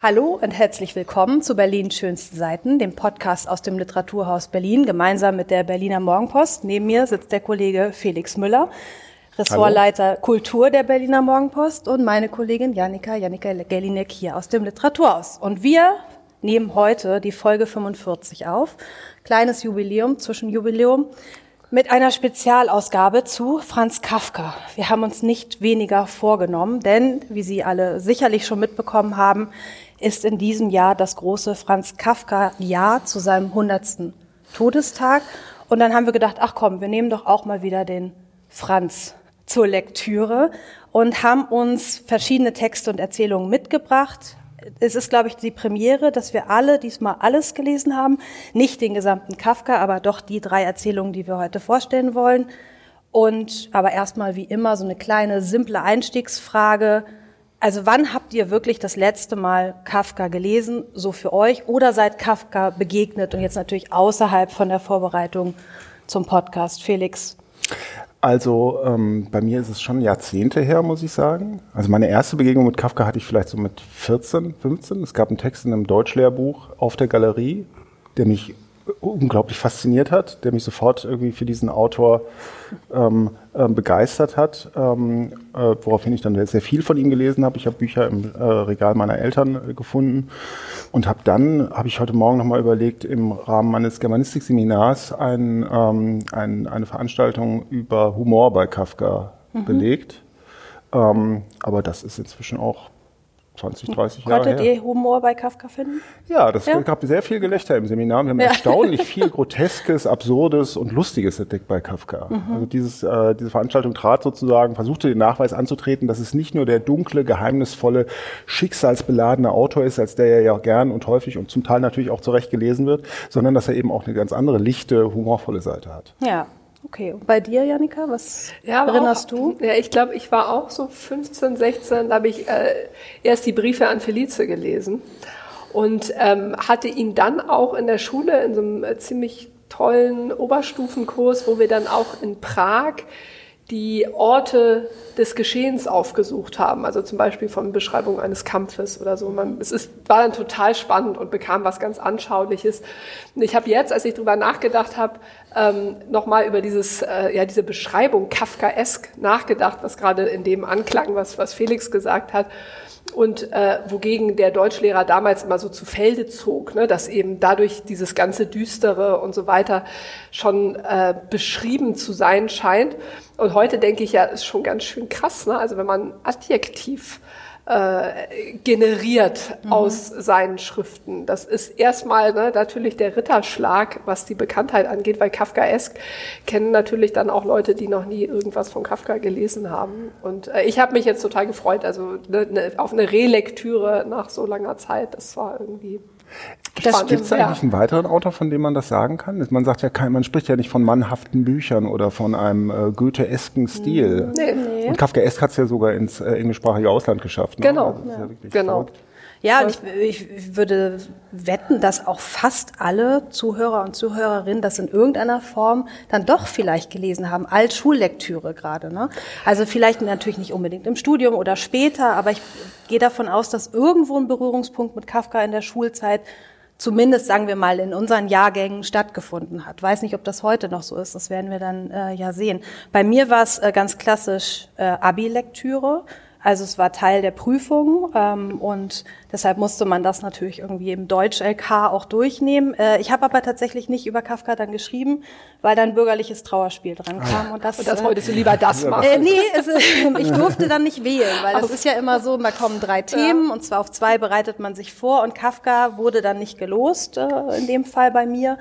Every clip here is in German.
Hallo und herzlich willkommen zu Berlin schönsten Seiten, dem Podcast aus dem Literaturhaus Berlin, gemeinsam mit der Berliner Morgenpost. Neben mir sitzt der Kollege Felix Müller, Ressortleiter Hallo. Kultur der Berliner Morgenpost und meine Kollegin Janika, Janika Gellinek hier aus dem Literaturhaus. Und wir nehmen heute die Folge 45 auf. Kleines Jubiläum, Zwischenjubiläum mit einer Spezialausgabe zu Franz Kafka. Wir haben uns nicht weniger vorgenommen, denn, wie Sie alle sicherlich schon mitbekommen haben, ist in diesem Jahr das große Franz Kafka-Jahr zu seinem 100. Todestag. Und dann haben wir gedacht, ach komm, wir nehmen doch auch mal wieder den Franz zur Lektüre und haben uns verschiedene Texte und Erzählungen mitgebracht. Es ist, glaube ich, die Premiere, dass wir alle diesmal alles gelesen haben. Nicht den gesamten Kafka, aber doch die drei Erzählungen, die wir heute vorstellen wollen. Und aber erstmal wie immer so eine kleine, simple Einstiegsfrage. Also wann habt ihr wirklich das letzte Mal Kafka gelesen, so für euch, oder seid Kafka begegnet und jetzt natürlich außerhalb von der Vorbereitung zum Podcast? Felix. Also ähm, bei mir ist es schon Jahrzehnte her, muss ich sagen. Also meine erste Begegnung mit Kafka hatte ich vielleicht so mit 14, 15. Es gab einen Text in einem Deutschlehrbuch auf der Galerie, der mich unglaublich fasziniert hat, der mich sofort irgendwie für diesen Autor ähm, äh, begeistert hat, ähm, äh, woraufhin ich dann sehr viel von ihm gelesen habe. Ich habe Bücher im äh, Regal meiner Eltern äh, gefunden und habe dann, habe ich heute Morgen nochmal überlegt, im Rahmen meines Germanistikseminars ein, ähm, ein, eine Veranstaltung über Humor bei Kafka mhm. belegt. Ähm, aber das ist inzwischen auch 20, 30 Jahre Konntet her. ihr Humor bei Kafka finden? Ja, das ja. gab sehr viel Gelächter im Seminar. Wir haben ja. erstaunlich viel Groteskes, Absurdes und Lustiges entdeckt bei Kafka. Mhm. Also dieses, äh, diese Veranstaltung trat sozusagen, versuchte den Nachweis anzutreten, dass es nicht nur der dunkle, geheimnisvolle, schicksalsbeladene Autor ist, als der er ja gern und häufig und zum Teil natürlich auch zurecht gelesen wird, sondern dass er eben auch eine ganz andere, lichte, humorvolle Seite hat. Ja, Okay, und bei dir, Janika, was ja, erinnerst auch, du? Ja, ich glaube, ich war auch so 15, 16, da habe ich äh, erst die Briefe an Felice gelesen und ähm, hatte ihn dann auch in der Schule in so einem äh, ziemlich tollen Oberstufenkurs, wo wir dann auch in Prag die Orte des Geschehens aufgesucht haben, also zum Beispiel von Beschreibung eines Kampfes oder so. Man, es ist, war dann total spannend und bekam was ganz Anschauliches. Und ich habe jetzt, als ich drüber nachgedacht habe, ähm, nochmal über dieses, äh, ja, diese Beschreibung Kafkaesk nachgedacht, was gerade in dem anklang, was, was Felix gesagt hat und äh, wogegen der Deutschlehrer damals immer so zu Felde zog, ne, dass eben dadurch dieses ganze Düstere und so weiter schon äh, beschrieben zu sein scheint. Und heute denke ich ja, ist schon ganz schön krass, ne? also wenn man Adjektiv äh, generiert mhm. aus seinen Schriften. Das ist erstmal ne, natürlich der Ritterschlag, was die Bekanntheit angeht, weil Kafkaesk kennen natürlich dann auch Leute, die noch nie irgendwas von Kafka gelesen haben. Und äh, ich habe mich jetzt total gefreut, also ne, ne, auf eine Relektüre nach so langer Zeit. Das war irgendwie Gibt es eigentlich einen weiteren Autor, von dem man das sagen kann? Man sagt ja, man spricht ja nicht von mannhaften Büchern oder von einem äh, Goethe-esken Stil. Nee, Und Kafka-esk hat es ja sogar ins äh, englischsprachige Ausland geschafft. Ne? Genau, also ja. genau. Verrückt. Ja, und ich, ich würde wetten, dass auch fast alle Zuhörer und Zuhörerinnen das in irgendeiner Form dann doch vielleicht gelesen haben, als Schullektüre gerade. Ne? Also vielleicht natürlich nicht unbedingt im Studium oder später, aber ich gehe davon aus, dass irgendwo ein Berührungspunkt mit Kafka in der Schulzeit zumindest sagen wir mal in unseren Jahrgängen stattgefunden hat. Weiß nicht, ob das heute noch so ist, das werden wir dann äh, ja sehen. Bei mir war es äh, ganz klassisch äh, Abi-Lektüre. Also es war Teil der Prüfung ähm, und deshalb musste man das natürlich irgendwie im Deutsch-LK auch durchnehmen. Äh, ich habe aber tatsächlich nicht über Kafka dann geschrieben, weil dann bürgerliches Trauerspiel dran kam. Und das, und das wolltest du lieber das machen? Äh, nee, es, ich durfte dann nicht wählen, weil es ist ja immer so, da kommen drei Themen ja. und zwar auf zwei bereitet man sich vor und Kafka wurde dann nicht gelost, äh, in dem Fall bei mir.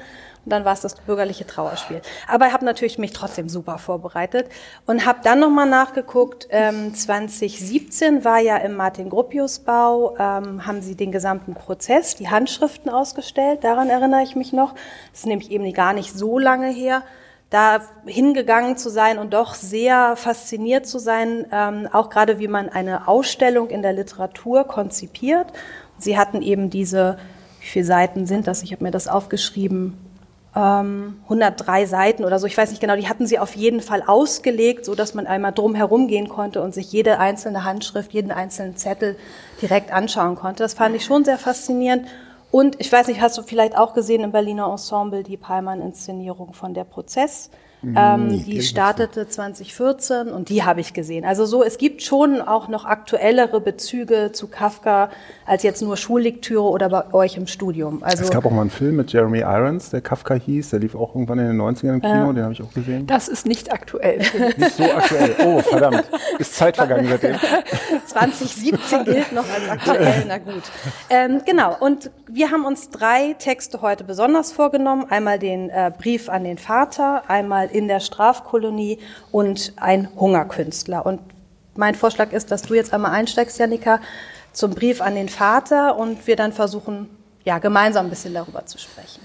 Dann war es das bürgerliche Trauerspiel. Aber ich habe natürlich mich trotzdem super vorbereitet und habe dann nochmal nachgeguckt. Ähm, 2017 war ja im Martin-Gropius-Bau, ähm, haben sie den gesamten Prozess, die Handschriften ausgestellt. Daran erinnere ich mich noch. Das ist nämlich eben gar nicht so lange her da hingegangen zu sein und doch sehr fasziniert zu sein, ähm, auch gerade wie man eine Ausstellung in der Literatur konzipiert. Sie hatten eben diese, wie viele Seiten sind das? Ich habe mir das aufgeschrieben, ähm, 103 Seiten oder so, ich weiß nicht genau, die hatten sie auf jeden Fall ausgelegt, so dass man einmal drum herum gehen konnte und sich jede einzelne Handschrift, jeden einzelnen Zettel direkt anschauen konnte. Das fand ich schon sehr faszinierend. Und ich weiß nicht, hast du vielleicht auch gesehen im Berliner Ensemble die Palmann-Inszenierung von der Prozess? Ähm, nee, die startete 2014 und die habe ich gesehen. Also so, es gibt schon auch noch aktuellere Bezüge zu Kafka als jetzt nur Schullektüre oder bei euch im Studium. Also es gab auch mal einen Film mit Jeremy Irons, der Kafka hieß. Der lief auch irgendwann in den 90ern im Kino, äh, den habe ich auch gesehen. Das ist nicht aktuell. nicht so aktuell. Oh, verdammt. Ist Zeit vergangen seitdem. 2017 gilt noch als aktuell, na gut. Ähm, genau, und wir haben uns drei Texte heute besonders vorgenommen. Einmal den äh, Brief an den Vater, einmal in der Strafkolonie und ein Hungerkünstler. Und mein Vorschlag ist, dass du jetzt einmal einsteigst, Janika, zum Brief an den Vater und wir dann versuchen, ja, gemeinsam ein bisschen darüber zu sprechen.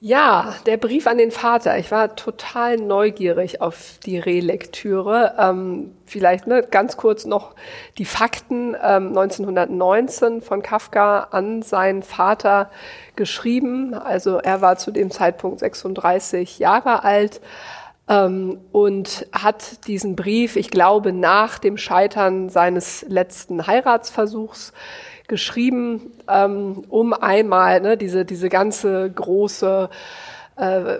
Ja, der Brief an den Vater. Ich war total neugierig auf die Relektüre. Ähm, vielleicht ne, ganz kurz noch die Fakten. Ähm, 1919 von Kafka an seinen Vater geschrieben. Also er war zu dem Zeitpunkt 36 Jahre alt ähm, und hat diesen Brief, ich glaube, nach dem Scheitern seines letzten Heiratsversuchs geschrieben, ähm, um einmal ne, diese, diese ganze große äh,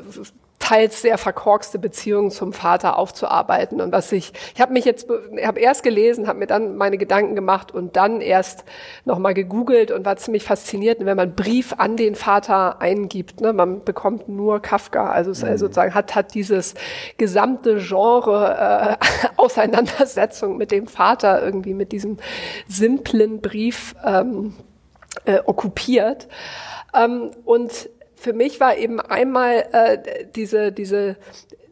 teils sehr verkorkste Beziehung zum Vater aufzuarbeiten. Und was ich, ich habe mich jetzt, habe erst gelesen, habe mir dann meine Gedanken gemacht und dann erst nochmal gegoogelt und war ziemlich fasziniert, wenn man Brief an den Vater eingibt. Ne, man bekommt nur Kafka, also es mhm. sozusagen hat hat dieses gesamte Genre äh, Auseinandersetzung mit dem Vater irgendwie mit diesem simplen Brief ähm, äh, okkupiert. Ähm, und für mich war eben einmal äh, diese, diese,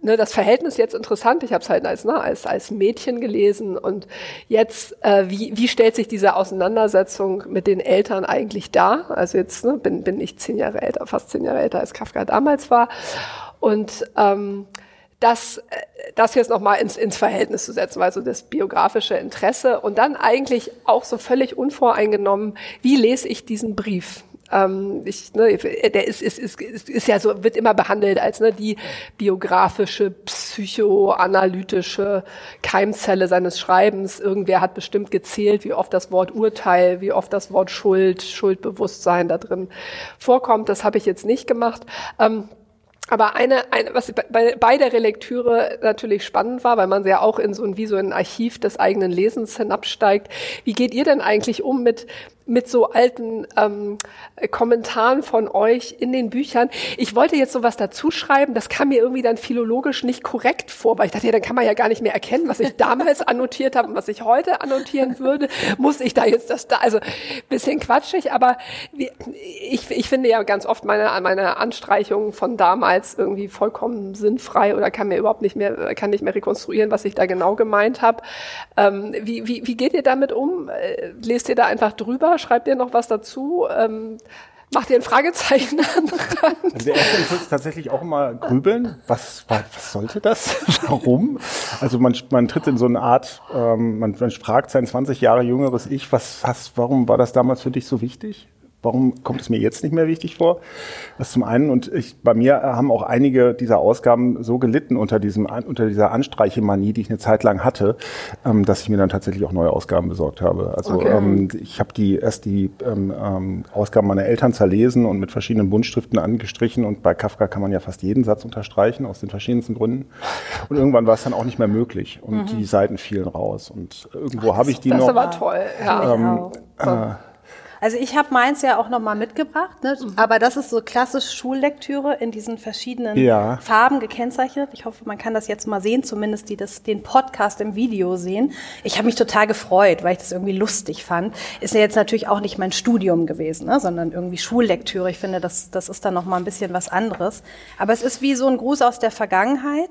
ne, das Verhältnis jetzt interessant. Ich habe es halt als, ne, als, als Mädchen gelesen und jetzt, äh, wie, wie stellt sich diese Auseinandersetzung mit den Eltern eigentlich dar? Also jetzt ne, bin, bin ich zehn Jahre älter, fast zehn Jahre älter als Kafka damals war. Und ähm, das, äh, das jetzt nochmal ins, ins Verhältnis zu setzen, also das biografische Interesse und dann eigentlich auch so völlig unvoreingenommen, wie lese ich diesen Brief? Ähm, ich, ne, der ist, ist, ist, ist, ist ja so, wird immer behandelt als ne, die biografische, psychoanalytische Keimzelle seines Schreibens. Irgendwer hat bestimmt gezählt, wie oft das Wort Urteil, wie oft das Wort Schuld, Schuldbewusstsein da drin vorkommt. Das habe ich jetzt nicht gemacht. Ähm, aber eine, eine was bei, bei der Relektüre natürlich spannend war, weil man ja auch in so ein, wie so ein Archiv des eigenen Lesens hinabsteigt. Wie geht ihr denn eigentlich um mit, mit so alten ähm, Kommentaren von euch in den Büchern. Ich wollte jetzt sowas dazu schreiben, das kam mir irgendwie dann philologisch nicht korrekt vor, weil ich dachte, ja, dann kann man ja gar nicht mehr erkennen, was ich damals annotiert habe und was ich heute annotieren würde. Muss ich da jetzt das da, also bisschen quatschig, aber ich, ich finde ja ganz oft meine, meine Anstreichungen von damals irgendwie vollkommen sinnfrei oder kann mir überhaupt nicht mehr, kann nicht mehr rekonstruieren, was ich da genau gemeint habe. Ähm, wie, wie, wie geht ihr damit um? Äh, lest ihr da einfach drüber? Schreibt ihr noch was dazu? Ähm, macht ihr ein Fragezeichen an? Also der erste Impuls ist tatsächlich auch immer grübeln. Was, was sollte das? Warum? Also man, man tritt in so eine Art, ähm, man, man fragt sein 20 Jahre jüngeres Ich, was, was, warum war das damals für dich so wichtig? Warum kommt es mir jetzt nicht mehr wichtig vor? Das zum einen und ich, bei mir haben auch einige dieser Ausgaben so gelitten unter diesem unter dieser Anstreichemanie, die ich eine Zeit lang hatte, ähm, dass ich mir dann tatsächlich auch neue Ausgaben besorgt habe. Also okay. ähm, ich habe die erst die ähm, ähm, Ausgaben meiner Eltern zerlesen und mit verschiedenen Buntstiften angestrichen und bei Kafka kann man ja fast jeden Satz unterstreichen aus den verschiedensten Gründen. Und irgendwann war es dann auch nicht mehr möglich und mhm. die Seiten fielen raus und irgendwo habe ich die das noch. Das ist aber toll. Ja. Ähm, äh, also ich habe meins ja auch nochmal mitgebracht, ne? Mhm. aber das ist so klassisch Schullektüre in diesen verschiedenen ja. Farben gekennzeichnet. Ich hoffe, man kann das jetzt mal sehen, zumindest die das den Podcast im Video sehen. Ich habe mich total gefreut, weil ich das irgendwie lustig fand. Ist ja jetzt natürlich auch nicht mein Studium gewesen, ne? sondern irgendwie Schullektüre. Ich finde, das, das ist dann nochmal ein bisschen was anderes. Aber es ist wie so ein Gruß aus der Vergangenheit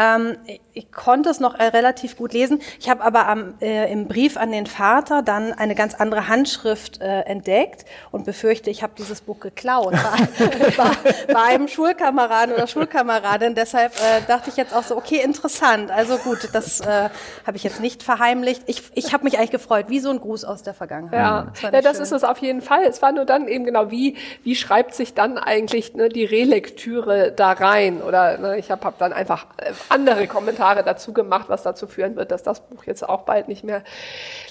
Ähm, ich konnte es noch äh, relativ gut lesen. Ich habe aber am, äh, im Brief an den Vater dann eine ganz andere Handschrift äh, entdeckt und befürchte, ich habe dieses Buch geklaut bei, einem Schulkameraden oder Schulkameradin. Deshalb äh, dachte ich jetzt auch so, okay, interessant. Also gut, das äh, habe ich jetzt nicht verheimlicht. Ich, ich habe mich eigentlich gefreut, wie so ein Gruß aus der Vergangenheit. Ja, das, ja, das ist es auf jeden Fall. Es war nur dann eben genau, wie, wie schreibt sich dann eigentlich ne, die Relektüre da rein? Oder ne, ich habe hab dann einfach äh, andere Kommentare dazu gemacht, was dazu führen wird, dass das Buch jetzt auch bald nicht mehr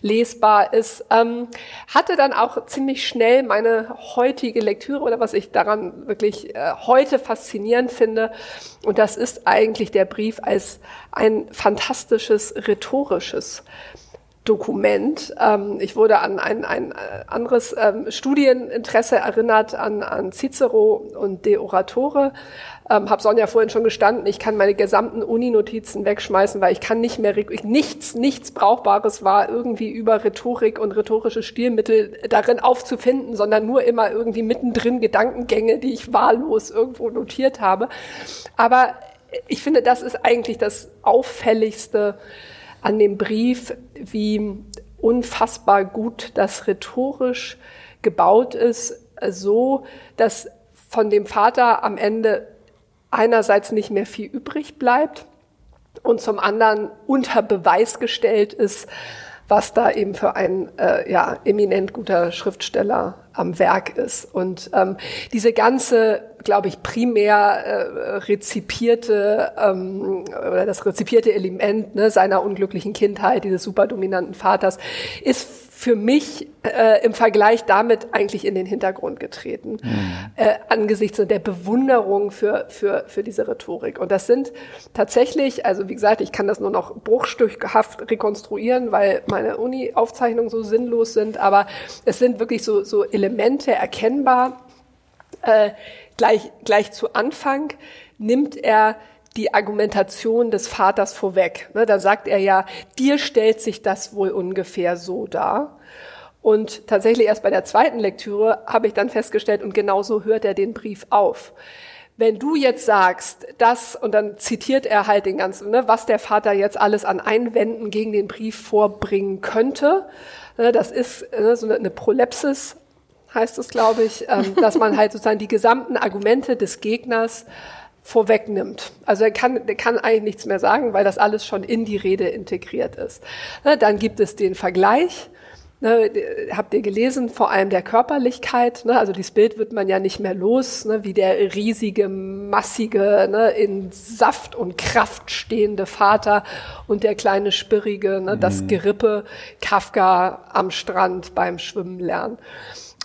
lesbar ist. Ähm, hatte dann auch ziemlich schnell meine heutige Lektüre oder was ich daran wirklich äh, heute faszinierend finde. Und das ist eigentlich der Brief als ein fantastisches rhetorisches Dokument. Ähm, ich wurde an ein, ein äh, anderes ähm, Studieninteresse erinnert, an, an Cicero und De Oratore. Ähm, habe Sonja vorhin schon gestanden, ich kann meine gesamten Uni-Notizen wegschmeißen, weil ich kann nicht mehr, nichts, nichts Brauchbares war irgendwie über Rhetorik und rhetorische Stilmittel darin aufzufinden, sondern nur immer irgendwie mittendrin Gedankengänge, die ich wahllos irgendwo notiert habe. Aber ich finde, das ist eigentlich das auffälligste an dem Brief, wie unfassbar gut das rhetorisch gebaut ist, so dass von dem Vater am Ende einerseits nicht mehr viel übrig bleibt und zum anderen unter Beweis gestellt ist, was da eben für ein äh, ja, eminent guter Schriftsteller am Werk ist. Und ähm, diese ganze, glaube ich, primär äh, rezipierte ähm, oder das rezipierte Element ne, seiner unglücklichen Kindheit, dieses superdominanten Vaters, ist für mich äh, im Vergleich damit eigentlich in den Hintergrund getreten, mhm. äh, angesichts der Bewunderung für, für, für diese Rhetorik. Und das sind tatsächlich, also wie gesagt, ich kann das nur noch bruchstückhaft rekonstruieren, weil meine Uni-Aufzeichnungen so sinnlos sind, aber es sind wirklich so, so Elemente erkennbar. Äh, gleich, gleich zu Anfang nimmt er die Argumentation des Vaters vorweg. Ne, da sagt er ja, dir stellt sich das wohl ungefähr so dar. Und tatsächlich erst bei der zweiten Lektüre habe ich dann festgestellt, und genauso hört er den Brief auf. Wenn du jetzt sagst, das, und dann zitiert er halt den ganzen, ne, was der Vater jetzt alles an Einwänden gegen den Brief vorbringen könnte, ne, das ist ne, so eine Prolepsis, heißt es, glaube ich, ähm, dass man halt sozusagen die gesamten Argumente des Gegners vorwegnimmt. Also er kann, er kann eigentlich nichts mehr sagen, weil das alles schon in die Rede integriert ist. Ne, dann gibt es den Vergleich. Ne, habt ihr gelesen, vor allem der Körperlichkeit. Ne, also dieses Bild wird man ja nicht mehr los, ne, wie der riesige, massige, ne, in Saft und Kraft stehende Vater und der kleine Spirrige, ne, mhm. das Gerippe Kafka am Strand beim Schwimmen lernen.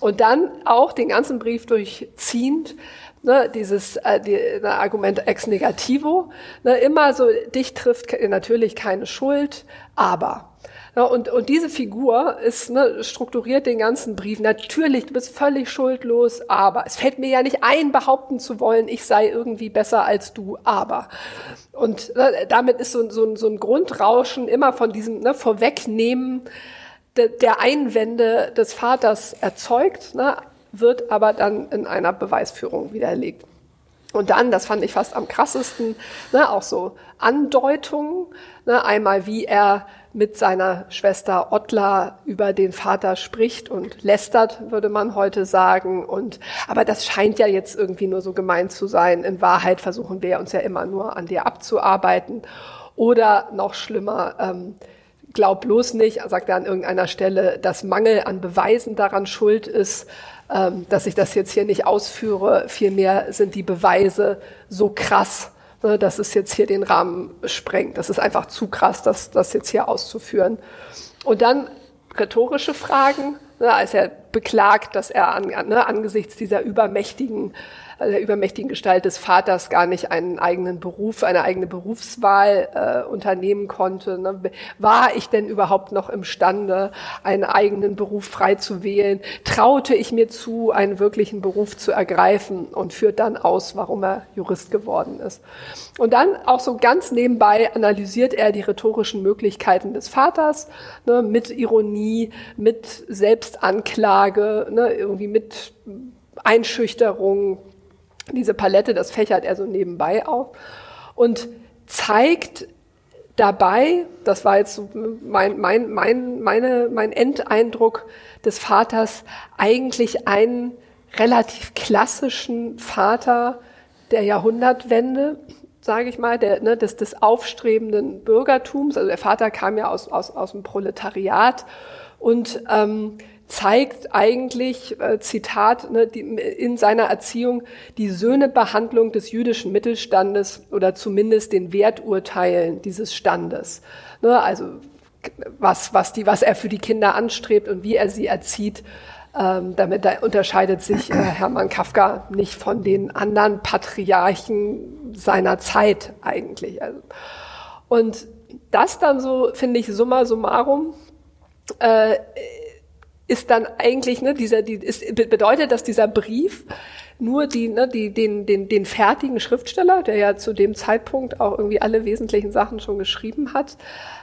Und dann auch den ganzen Brief durchziehend ne, dieses äh, die, ne, Argument ex negativo, ne, immer so, dich trifft natürlich keine Schuld, aber. Ja, und, und diese Figur ist ne, strukturiert den ganzen Brief. Natürlich, du bist völlig schuldlos, aber es fällt mir ja nicht ein, behaupten zu wollen, ich sei irgendwie besser als du, aber. Und ne, damit ist so, so, so ein Grundrauschen immer von diesem ne, Vorwegnehmen de, der Einwände des Vaters erzeugt. Ne? Wird aber dann in einer Beweisführung widerlegt. Und dann, das fand ich fast am krassesten, ne, auch so Andeutungen, ne, einmal wie er mit seiner Schwester Ottla über den Vater spricht und lästert, würde man heute sagen. Und, aber das scheint ja jetzt irgendwie nur so gemeint zu sein. In Wahrheit versuchen wir uns ja immer nur an dir abzuarbeiten. Oder noch schlimmer, ähm, glaub bloß nicht, sagt er an irgendeiner Stelle, dass Mangel an Beweisen daran schuld ist, dass ich das jetzt hier nicht ausführe. Vielmehr sind die Beweise so krass, ne, dass es jetzt hier den Rahmen sprengt. Das ist einfach zu krass, das, das jetzt hier auszuführen. Und dann rhetorische Fragen, ne, als er beklagt, dass er an, ne, angesichts dieser übermächtigen der übermächtigen Gestalt des Vaters gar nicht einen eigenen Beruf, eine eigene Berufswahl äh, unternehmen konnte. Ne? War ich denn überhaupt noch imstande, einen eigenen Beruf frei zu wählen? Traute ich mir zu, einen wirklichen Beruf zu ergreifen und führt dann aus, warum er Jurist geworden ist. Und dann auch so ganz nebenbei analysiert er die rhetorischen Möglichkeiten des Vaters ne, mit Ironie, mit Selbstanklage, ne, irgendwie mit Einschüchterung, diese Palette, das fächert er so nebenbei auf und zeigt dabei, das war jetzt so mein, mein, mein, meine, mein Endeindruck des Vaters, eigentlich einen relativ klassischen Vater der Jahrhundertwende, sage ich mal, der, ne, des, des aufstrebenden Bürgertums. Also der Vater kam ja aus, aus, aus dem Proletariat und ähm, zeigt eigentlich, äh, Zitat, ne, die, in seiner Erziehung die Söhnebehandlung des jüdischen Mittelstandes oder zumindest den Werturteilen dieses Standes. Ne, also was, was, die, was er für die Kinder anstrebt und wie er sie erzieht. Ähm, damit da unterscheidet sich äh, Hermann Kafka nicht von den anderen Patriarchen seiner Zeit eigentlich. Also, und das dann so, finde ich, summa summarum, äh, ist dann eigentlich, ne, dieser, die, ist, bedeutet, dass dieser Brief nur die, ne, die, den, den, den fertigen Schriftsteller, der ja zu dem Zeitpunkt auch irgendwie alle wesentlichen Sachen schon geschrieben hat,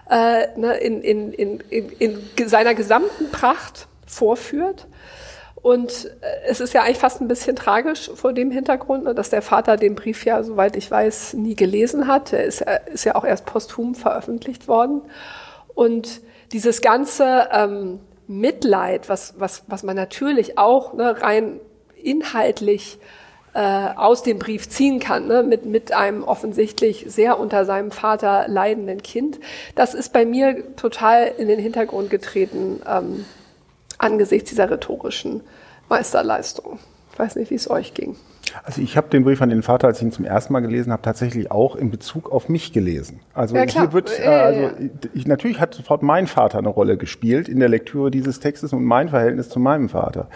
äh, ne, in, in, in, in, in seiner gesamten Pracht vorführt. Und äh, es ist ja eigentlich fast ein bisschen tragisch vor dem Hintergrund, ne, dass der Vater den Brief ja, soweit ich weiß, nie gelesen hat. Er ist, ist ja auch erst posthum veröffentlicht worden. Und dieses ganze ähm, Mitleid, was, was, was man natürlich auch ne, rein inhaltlich äh, aus dem Brief ziehen kann, ne, mit, mit einem offensichtlich sehr unter seinem Vater leidenden Kind, das ist bei mir total in den Hintergrund getreten ähm, angesichts dieser rhetorischen Meisterleistung. Ich weiß nicht, wie es euch ging. Also ich habe den Brief an den Vater, als ich ihn zum ersten Mal gelesen habe, tatsächlich auch in Bezug auf mich gelesen. Also ja, hier wird, äh, also ich, natürlich hat sofort mein Vater eine Rolle gespielt in der Lektüre dieses Textes und mein Verhältnis zu meinem Vater.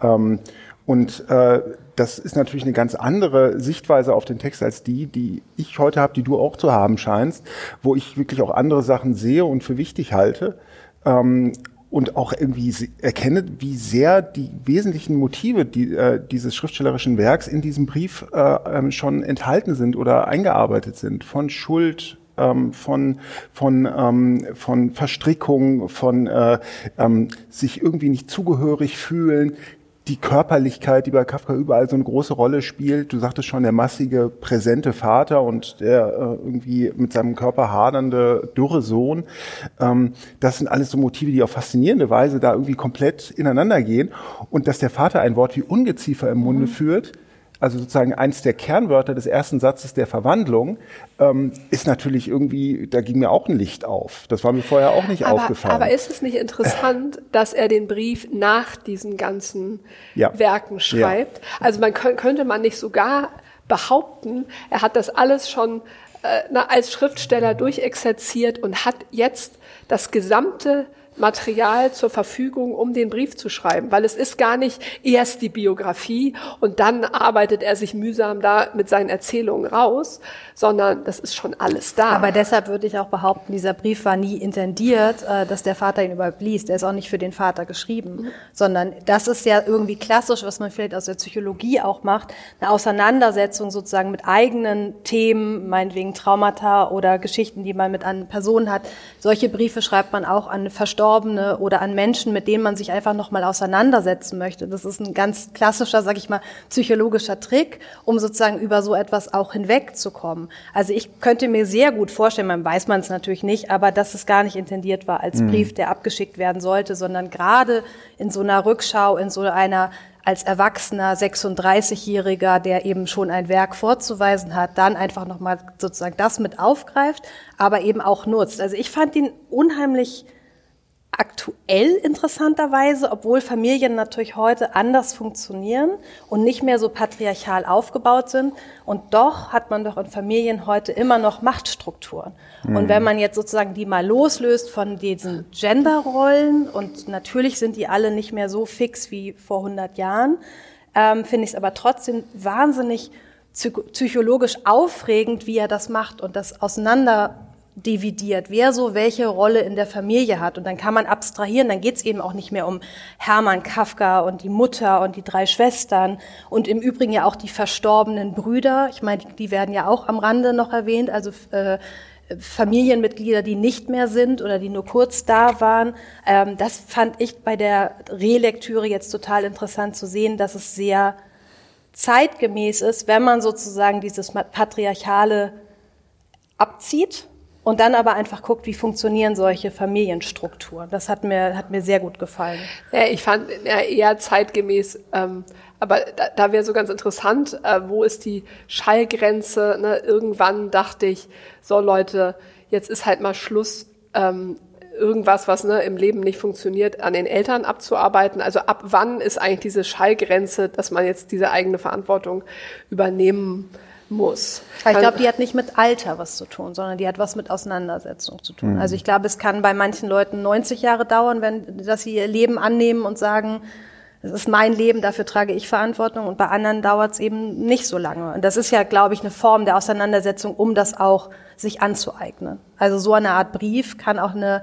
Ähm, und äh, das ist natürlich eine ganz andere Sichtweise auf den Text als die, die ich heute habe, die du auch zu haben scheinst, wo ich wirklich auch andere Sachen sehe und für wichtig halte. Ähm, und auch irgendwie erkenne, wie sehr die wesentlichen Motive die, äh, dieses schriftstellerischen Werks in diesem Brief äh, ähm, schon enthalten sind oder eingearbeitet sind. Von Schuld, ähm, von, von, ähm, von Verstrickung, von äh, ähm, sich irgendwie nicht zugehörig fühlen, die Körperlichkeit, die bei Kafka überall so eine große Rolle spielt. Du sagtest schon, der massige, präsente Vater und der äh, irgendwie mit seinem Körper hadernde, dürre Sohn. Ähm, das sind alles so Motive, die auf faszinierende Weise da irgendwie komplett ineinander gehen. Und dass der Vater ein Wort wie Ungeziefer im Munde mhm. führt, also sozusagen eins der Kernwörter des ersten Satzes der Verwandlung, ähm, ist natürlich irgendwie, da ging mir auch ein Licht auf. Das war mir vorher auch nicht aber, aufgefallen. Aber ist es nicht interessant, dass er den Brief nach diesen ganzen ja. Werken schreibt? Ja. Also man könnte man nicht sogar behaupten, er hat das alles schon äh, als Schriftsteller durchexerziert und hat jetzt das gesamte Material zur Verfügung, um den Brief zu schreiben, weil es ist gar nicht erst die Biografie und dann arbeitet er sich mühsam da mit seinen Erzählungen raus, sondern das ist schon alles da. Aber deshalb würde ich auch behaupten, dieser Brief war nie intendiert, äh, dass der Vater ihn überhaupt liest. Der ist auch nicht für den Vater geschrieben, mhm. sondern das ist ja irgendwie klassisch, was man vielleicht aus der Psychologie auch macht, eine Auseinandersetzung sozusagen mit eigenen Themen, meinetwegen Traumata oder Geschichten, die man mit anderen Personen hat. Solche Briefe schreibt man auch an Verstorbene Verstorbene oder an Menschen, mit denen man sich einfach nochmal auseinandersetzen möchte. Das ist ein ganz klassischer, sag ich mal, psychologischer Trick, um sozusagen über so etwas auch hinwegzukommen. Also ich könnte mir sehr gut vorstellen, man weiß man es natürlich nicht, aber dass es gar nicht intendiert war als mhm. Brief, der abgeschickt werden sollte, sondern gerade in so einer Rückschau, in so einer als erwachsener 36-Jähriger, der eben schon ein Werk vorzuweisen hat, dann einfach nochmal sozusagen das mit aufgreift, aber eben auch nutzt. Also ich fand ihn unheimlich aktuell interessanterweise, obwohl Familien natürlich heute anders funktionieren und nicht mehr so patriarchal aufgebaut sind. Und doch hat man doch in Familien heute immer noch Machtstrukturen. Mhm. Und wenn man jetzt sozusagen die mal loslöst von diesen Genderrollen und natürlich sind die alle nicht mehr so fix wie vor 100 Jahren, ähm, finde ich es aber trotzdem wahnsinnig psychologisch aufregend, wie er das macht und das auseinander dividiert, wer so welche Rolle in der Familie hat. Und dann kann man abstrahieren, dann geht es eben auch nicht mehr um Hermann Kafka und die Mutter und die drei Schwestern und im Übrigen ja auch die verstorbenen Brüder. Ich meine, die werden ja auch am Rande noch erwähnt, also äh, Familienmitglieder, die nicht mehr sind oder die nur kurz da waren. Ähm, das fand ich bei der Relektüre jetzt total interessant zu sehen, dass es sehr zeitgemäß ist, wenn man sozusagen dieses patriarchale abzieht und dann aber einfach guckt, wie funktionieren solche Familienstrukturen. Das hat mir, hat mir sehr gut gefallen. Ja, ich fand ja, eher zeitgemäß, ähm, aber da, da wäre so ganz interessant, äh, wo ist die Schallgrenze? Ne? Irgendwann dachte ich, so Leute, jetzt ist halt mal Schluss. Ähm, irgendwas, was ne, im Leben nicht funktioniert, an den Eltern abzuarbeiten. Also ab wann ist eigentlich diese Schallgrenze, dass man jetzt diese eigene Verantwortung übernehmen muss. Ich glaube, die hat nicht mit Alter was zu tun, sondern die hat was mit Auseinandersetzung zu tun. Mhm. Also ich glaube, es kann bei manchen Leuten 90 Jahre dauern, wenn, dass sie ihr Leben annehmen und sagen, es ist mein Leben, dafür trage ich Verantwortung und bei anderen dauert es eben nicht so lange. Und das ist ja, glaube ich, eine Form der Auseinandersetzung, um das auch sich anzueignen. Also so eine Art Brief kann auch eine,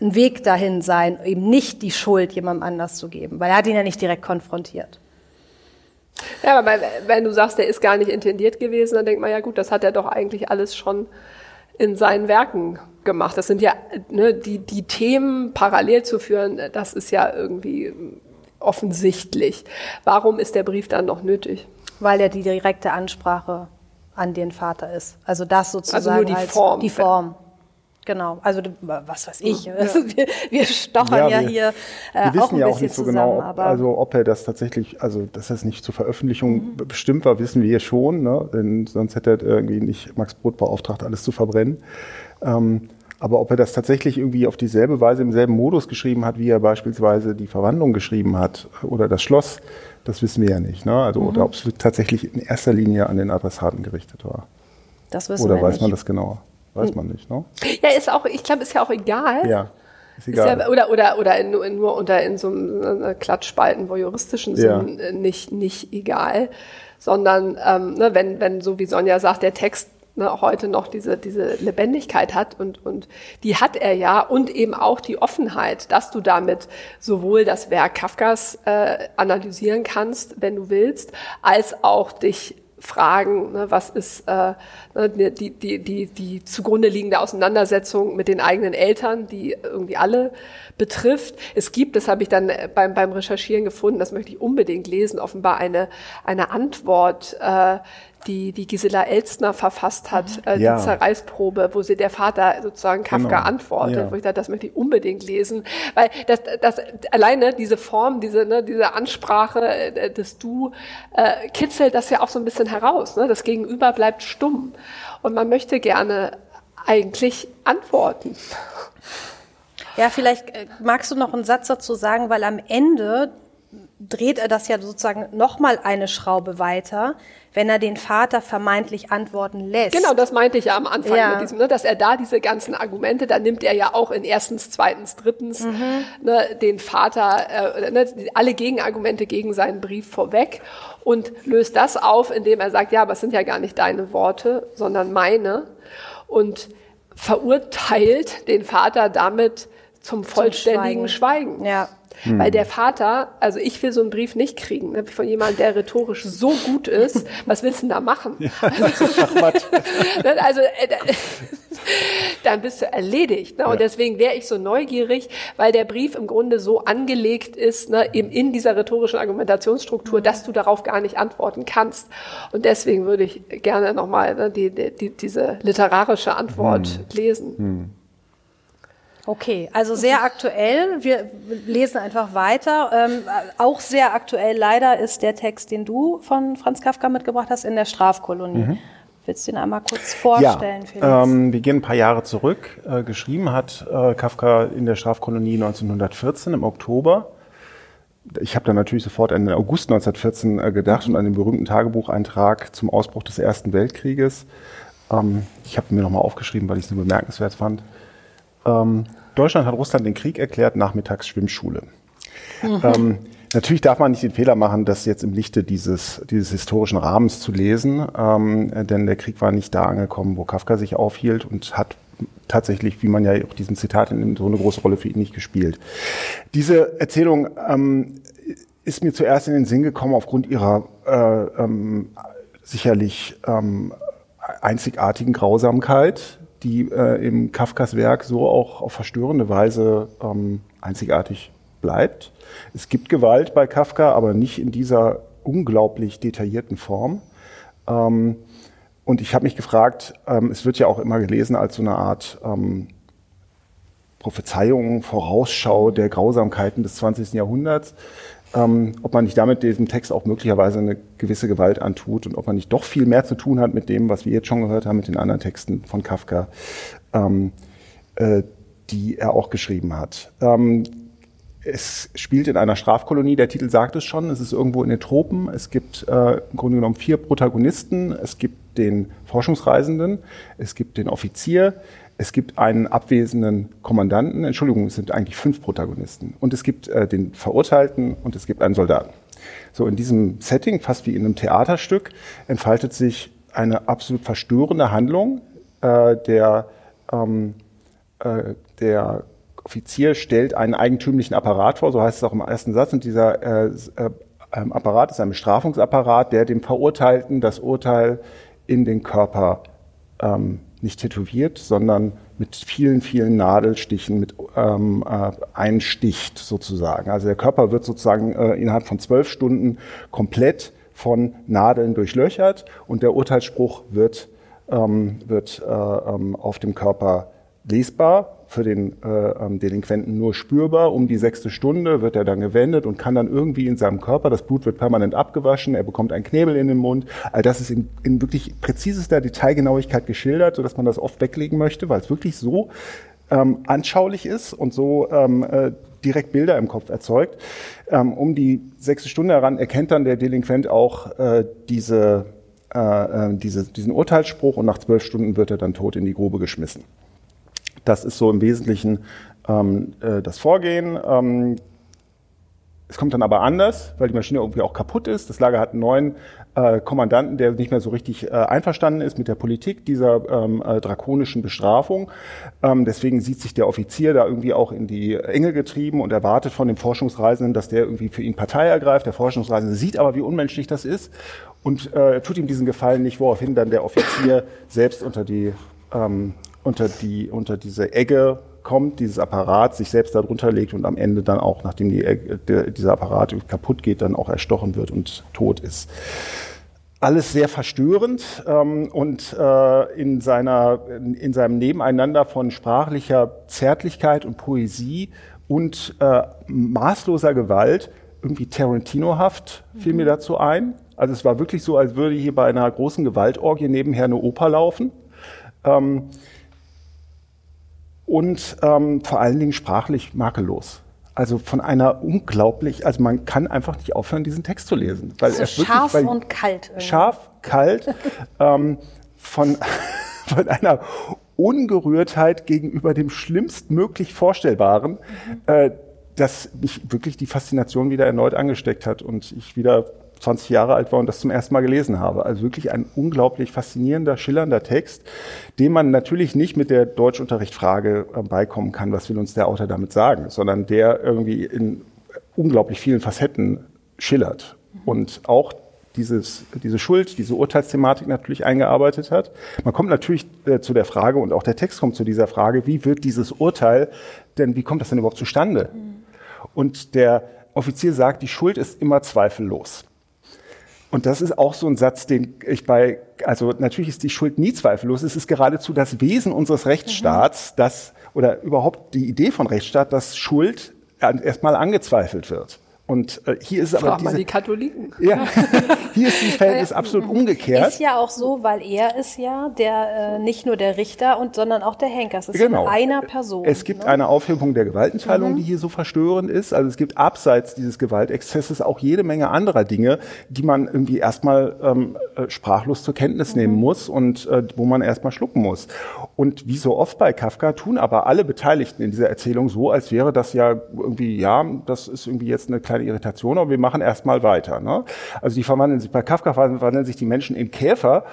ein Weg dahin sein, eben nicht die Schuld jemandem anders zu geben, weil er hat ihn ja nicht direkt konfrontiert. Ja, aber wenn du sagst, der ist gar nicht intendiert gewesen, dann denkt man ja gut, das hat er doch eigentlich alles schon in seinen Werken gemacht. Das sind ja ne, die, die Themen parallel zu führen, das ist ja irgendwie offensichtlich. Warum ist der Brief dann noch nötig? Weil er die direkte Ansprache an den Vater ist. Also das sozusagen also nur die Form. Die Form. Genau, also was weiß ich. Ja. wir, wir stochern ja, ja hier äh, wir wissen auch ein ja auch nicht so genau, zusammen, genau, ob, also ob er das tatsächlich, also dass das nicht zur Veröffentlichung mhm. bestimmt war, wissen wir schon, ne? denn sonst hätte er irgendwie nicht Max Brot beauftragt, alles zu verbrennen. Ähm, aber ob er das tatsächlich irgendwie auf dieselbe Weise im selben Modus geschrieben hat, wie er beispielsweise die Verwandlung geschrieben hat oder das Schloss, das wissen wir ja nicht. Ne? Also mhm. oder ob es tatsächlich in erster Linie an den Adressaten gerichtet war. Das wissen oder wir weiß nicht. man das genauer? Weiß man nicht, ne? Ja, ist auch, ich glaube, ist ja auch egal. Ja. Ist egal. Ist ja, oder oder, oder in, in, nur unter in so einem äh, Klatschspalten, wo juristischen Sinn ja. nicht, nicht egal, sondern ähm, ne, wenn, wenn, so wie Sonja sagt, der Text ne, heute noch diese, diese Lebendigkeit hat und, und die hat er ja und eben auch die Offenheit, dass du damit sowohl das Werk Kafkas äh, analysieren kannst, wenn du willst, als auch dich Fragen, ne, was ist äh, ne, die, die, die, die zugrunde liegende Auseinandersetzung mit den eigenen Eltern, die irgendwie alle betrifft. Es gibt, das habe ich dann beim, beim Recherchieren gefunden, das möchte ich unbedingt lesen, offenbar eine, eine Antwort äh, die, die Gisela Elstner verfasst hat, mhm. äh, ja. die Zerreißprobe, wo sie der Vater sozusagen Kafka genau. antwortet, ja. wo ich dachte, das möchte ich unbedingt lesen, weil das, das alleine diese Form, diese, ne, diese Ansprache äh, des Du äh, kitzelt das ja auch so ein bisschen heraus. Ne? Das Gegenüber bleibt stumm und man möchte gerne eigentlich antworten. Ja, vielleicht äh, magst du noch einen Satz dazu sagen, weil am Ende dreht er das ja sozusagen nochmal eine Schraube weiter wenn er den Vater vermeintlich antworten lässt. Genau, das meinte ich ja am Anfang ja. mit diesem, ne, dass er da diese ganzen Argumente, da nimmt er ja auch in erstens, zweitens, drittens mhm. ne, den Vater, äh, ne, alle Gegenargumente gegen seinen Brief vorweg und löst das auf, indem er sagt, ja, aber es sind ja gar nicht deine Worte, sondern meine und verurteilt den Vater damit zum vollständigen zum Schweigen. Schweigen. Ja. Hm. Weil der Vater, also ich will so einen Brief nicht kriegen, ne, von jemandem, der rhetorisch so gut ist. Was willst du denn da machen? Ja, ne, also äh, dann bist du erledigt. Ne? Und deswegen wäre ich so neugierig, weil der Brief im Grunde so angelegt ist, ne, eben in dieser rhetorischen Argumentationsstruktur, dass du darauf gar nicht antworten kannst. Und deswegen würde ich gerne nochmal ne, die, die, diese literarische Antwort hm. lesen. Hm. Okay, also sehr aktuell. Wir lesen einfach weiter. Ähm, auch sehr aktuell leider ist der Text, den du von Franz Kafka mitgebracht hast, in der Strafkolonie. Mhm. Willst du ihn einmal kurz vorstellen, ja, Felix? Ähm, wir gehen ein paar Jahre zurück. Äh, geschrieben hat äh, Kafka in der Strafkolonie 1914 im Oktober. Ich habe da natürlich sofort an den August 1914 äh, gedacht mhm. und an den berühmten Tagebucheintrag zum Ausbruch des Ersten Weltkrieges. Ähm, ich habe mir nochmal aufgeschrieben, weil ich es nur bemerkenswert fand. Ähm, Deutschland hat Russland den Krieg erklärt, nachmittags Schwimmschule. Mhm. Ähm, natürlich darf man nicht den Fehler machen, das jetzt im Lichte dieses, dieses historischen Rahmens zu lesen, ähm, denn der Krieg war nicht da angekommen, wo Kafka sich aufhielt und hat tatsächlich, wie man ja auch diesen Zitat in so eine große Rolle für ihn nicht gespielt. Diese Erzählung ähm, ist mir zuerst in den Sinn gekommen aufgrund ihrer äh, ähm, sicherlich ähm, einzigartigen Grausamkeit, die äh, im Kafkas Werk so auch auf verstörende Weise ähm, einzigartig bleibt. Es gibt Gewalt bei Kafka, aber nicht in dieser unglaublich detaillierten Form. Ähm, und ich habe mich gefragt, ähm, es wird ja auch immer gelesen als so eine Art ähm, Prophezeiung, Vorausschau der Grausamkeiten des 20. Jahrhunderts, ähm, ob man nicht damit diesem Text auch möglicherweise eine gewisse Gewalt antut und ob man nicht doch viel mehr zu tun hat mit dem, was wir jetzt schon gehört haben, mit den anderen Texten von Kafka, ähm, äh, die er auch geschrieben hat. Ähm, es spielt in einer Strafkolonie, der Titel sagt es schon, es ist irgendwo in den Tropen. Es gibt äh, im Grunde genommen vier Protagonisten. Es gibt den Forschungsreisenden, es gibt den Offizier, es gibt einen abwesenden Kommandanten, Entschuldigung, es sind eigentlich fünf Protagonisten. Und es gibt äh, den Verurteilten und es gibt einen Soldaten. So in diesem Setting, fast wie in einem Theaterstück, entfaltet sich eine absolut verstörende Handlung. Äh, der, ähm, äh, der Offizier stellt einen eigentümlichen Apparat vor, so heißt es auch im ersten Satz, und dieser äh, äh, Apparat ist ein Bestrafungsapparat, der dem Verurteilten das Urteil in den Körper ähm, nicht tätowiert, sondern mit vielen, vielen Nadelstichen mit ähm, äh, einsticht sozusagen. Also der Körper wird sozusagen äh, innerhalb von zwölf Stunden komplett von Nadeln durchlöchert und der Urteilsspruch wird, ähm, wird äh, ähm, auf dem Körper lesbar für den äh, ähm, Delinquenten nur spürbar. Um die sechste Stunde wird er dann gewendet und kann dann irgendwie in seinem Körper, das Blut wird permanent abgewaschen, er bekommt einen Knebel in den Mund. All das ist in, in wirklich präzisester Detailgenauigkeit geschildert, sodass man das oft weglegen möchte, weil es wirklich so ähm, anschaulich ist und so ähm, äh, direkt Bilder im Kopf erzeugt. Ähm, um die sechste Stunde heran erkennt dann der Delinquent auch äh, diese, äh, äh diese, diesen Urteilsspruch und nach zwölf Stunden wird er dann tot in die Grube geschmissen. Das ist so im Wesentlichen ähm, äh, das Vorgehen. Ähm, es kommt dann aber anders, weil die Maschine irgendwie auch kaputt ist. Das Lager hat einen neuen äh, Kommandanten, der nicht mehr so richtig äh, einverstanden ist mit der Politik dieser ähm, äh, drakonischen Bestrafung. Ähm, deswegen sieht sich der Offizier da irgendwie auch in die Enge getrieben und erwartet von dem Forschungsreisenden, dass der irgendwie für ihn Partei ergreift. Der Forschungsreisende sieht aber, wie unmenschlich das ist und äh, tut ihm diesen Gefallen nicht, woraufhin dann der Offizier selbst unter die ähm, unter, die, unter diese Egge kommt, dieses Apparat sich selbst darunter legt und am Ende dann auch, nachdem die Egge, der, dieser Apparat kaputt geht, dann auch erstochen wird und tot ist. Alles sehr verstörend ähm, und äh, in, seiner, in, in seinem Nebeneinander von sprachlicher Zärtlichkeit und Poesie und äh, maßloser Gewalt irgendwie Tarantinohaft fiel mir dazu ein. Also es war wirklich so, als würde hier bei einer großen Gewaltorgie nebenher eine Oper laufen. Ähm, und ähm, vor allen Dingen sprachlich makellos. Also von einer unglaublich, also man kann einfach nicht aufhören, diesen Text zu lesen. Weil so er scharf wirklich, und kalt. Irgendwie. Scharf, kalt, ähm, von, von einer Ungerührtheit gegenüber dem schlimmstmöglich Vorstellbaren, mhm. äh, dass mich wirklich die Faszination wieder erneut angesteckt hat und ich wieder 20 Jahre alt war und das zum ersten Mal gelesen habe. Also wirklich ein unglaublich faszinierender, schillernder Text, dem man natürlich nicht mit der Deutschunterrichtfrage äh, beikommen kann, was will uns der Autor damit sagen, sondern der irgendwie in unglaublich vielen Facetten schillert und auch dieses, diese Schuld, diese Urteilsthematik natürlich eingearbeitet hat. Man kommt natürlich äh, zu der Frage und auch der Text kommt zu dieser Frage, wie wird dieses Urteil denn, wie kommt das denn überhaupt zustande? Mhm. Und der Offizier sagt, die Schuld ist immer zweifellos. Und das ist auch so ein Satz, den ich bei, also natürlich ist die Schuld nie zweifellos. Es ist geradezu das Wesen unseres Rechtsstaats, mhm. dass, oder überhaupt die Idee von Rechtsstaat, dass Schuld erstmal angezweifelt wird. Und äh, hier ist Frag aber diese, mal die Katholiken. Ja, hier ist das Verhältnis absolut umgekehrt. Ist ja auch so, weil er ist ja der äh, nicht nur der Richter und sondern auch der Henker. Es ist genau. in einer Person. Es gibt ne? eine Aufhebung der Gewaltenteilung, mhm. die hier so verstörend ist. Also es gibt abseits dieses Gewaltexzesses auch jede Menge anderer Dinge, die man irgendwie erstmal ähm, äh, sprachlos zur Kenntnis mhm. nehmen muss und äh, wo man erstmal schlucken muss. Und wie so oft bei Kafka tun aber alle Beteiligten in dieser Erzählung so, als wäre das ja irgendwie, ja, das ist irgendwie jetzt eine kleine kleine Irritation, aber wir machen erstmal weiter. Ne? Also die verwandeln sich, bei Kafka verwandeln sich die Menschen in Käfer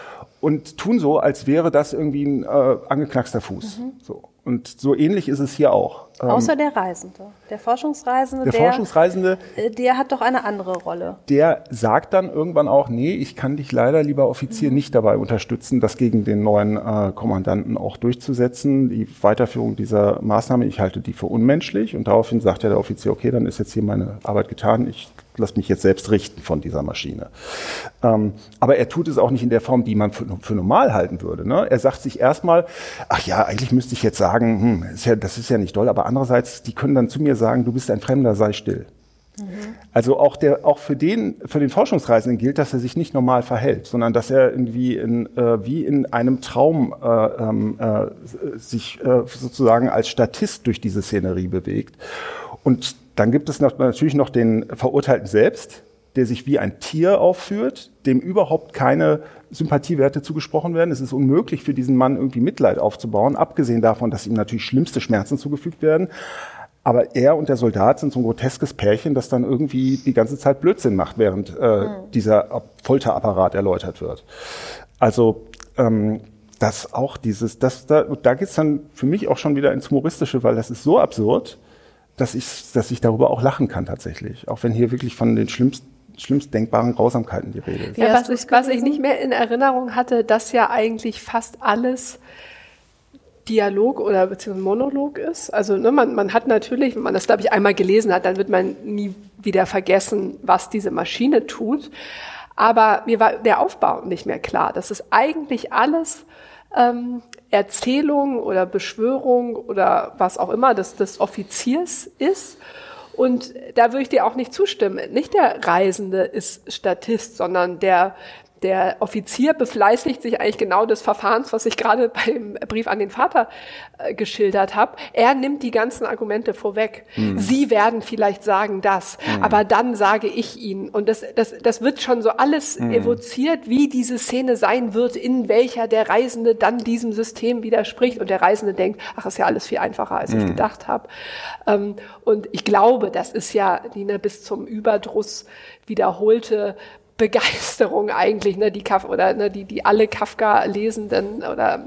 und tun so, als wäre das irgendwie ein äh, angeknackster Fuß. Mhm. So. Und so ähnlich ist es hier auch. Ähm, Außer der Reisende. Der Forschungsreisende, der, der Forschungsreisende, äh, der hat doch eine andere Rolle. Der sagt dann irgendwann auch, nee, ich kann dich leider, lieber Offizier, mhm. nicht dabei unterstützen, das gegen den neuen äh, Kommandanten auch durchzusetzen. Die Weiterführung dieser Maßnahme, ich halte die für unmenschlich. Und daraufhin sagt ja der Offizier, okay, dann ist jetzt hier meine Arbeit getan, ich lass mich jetzt selbst richten von dieser Maschine. Ähm, aber er tut es auch nicht in der Form, die man für, für normal halten würde. Ne? Er sagt sich erstmal, ach ja, eigentlich müsste ich jetzt sagen, hm, ist ja, das ist ja nicht doll, aber andererseits, die können dann zu mir sagen, du bist ein Fremder, sei still. Also auch der, auch für den, für den Forschungsreisenden gilt, dass er sich nicht normal verhält, sondern dass er irgendwie in, äh, wie in einem Traum äh, ähm, äh, sich äh, sozusagen als Statist durch diese Szenerie bewegt. Und dann gibt es natürlich noch den Verurteilten selbst, der sich wie ein Tier aufführt, dem überhaupt keine Sympathiewerte zugesprochen werden. Es ist unmöglich für diesen Mann irgendwie Mitleid aufzubauen, abgesehen davon, dass ihm natürlich schlimmste Schmerzen zugefügt werden. Aber er und der Soldat sind so ein groteskes Pärchen, das dann irgendwie die ganze Zeit Blödsinn macht, während äh, mhm. dieser Folterapparat erläutert wird. Also ähm, das auch dieses, das, da, da geht's dann für mich auch schon wieder ins Humoristische, weil das ist so absurd, dass ich, dass ich darüber auch lachen kann tatsächlich. Auch wenn hier wirklich von den schlimmsten schlimmst denkbaren Grausamkeiten die Rede ist. Ja, was, ich, was ich nicht mehr in Erinnerung hatte, dass ja eigentlich fast alles Dialog oder beziehungsweise Monolog ist. Also ne, man, man hat natürlich, wenn man das, glaube ich, einmal gelesen hat, dann wird man nie wieder vergessen, was diese Maschine tut. Aber mir war der Aufbau nicht mehr klar. Das ist eigentlich alles ähm, Erzählung oder Beschwörung oder was auch immer des, des Offiziers ist. Und da würde ich dir auch nicht zustimmen. Nicht der Reisende ist Statist, sondern der der Offizier befleißigt sich eigentlich genau des Verfahrens, was ich gerade beim Brief an den Vater äh, geschildert habe. Er nimmt die ganzen Argumente vorweg. Mhm. Sie werden vielleicht sagen das, mhm. aber dann sage ich Ihnen. Und das, das, das wird schon so alles mhm. evoziert, wie diese Szene sein wird, in welcher der Reisende dann diesem System widerspricht. Und der Reisende denkt, ach, ist ja alles viel einfacher, als ich hm. gedacht habe. Ähm, und ich glaube, das ist ja ne, bis zum Überdruss wiederholte Begeisterung eigentlich, ne, die Kaf oder ne, die, die alle Kafka-Lesenden oder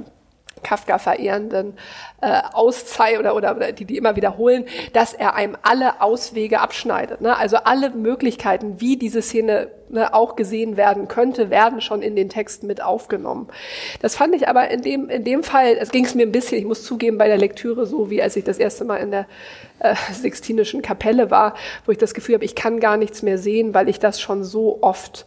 Kafka-Verehrenden äh, auszeichnen oder, oder, oder die, die immer wiederholen, dass er einem alle Auswege abschneidet. Ne? Also alle Möglichkeiten, wie diese Szene ne, auch gesehen werden könnte, werden schon in den Texten mit aufgenommen. Das fand ich aber in dem, in dem Fall, es ging es mir ein bisschen, ich muss zugeben, bei der Lektüre so, wie als ich das erste Mal in der äh, Sixtinischen Kapelle war, wo ich das Gefühl habe, ich kann gar nichts mehr sehen, weil ich das schon so oft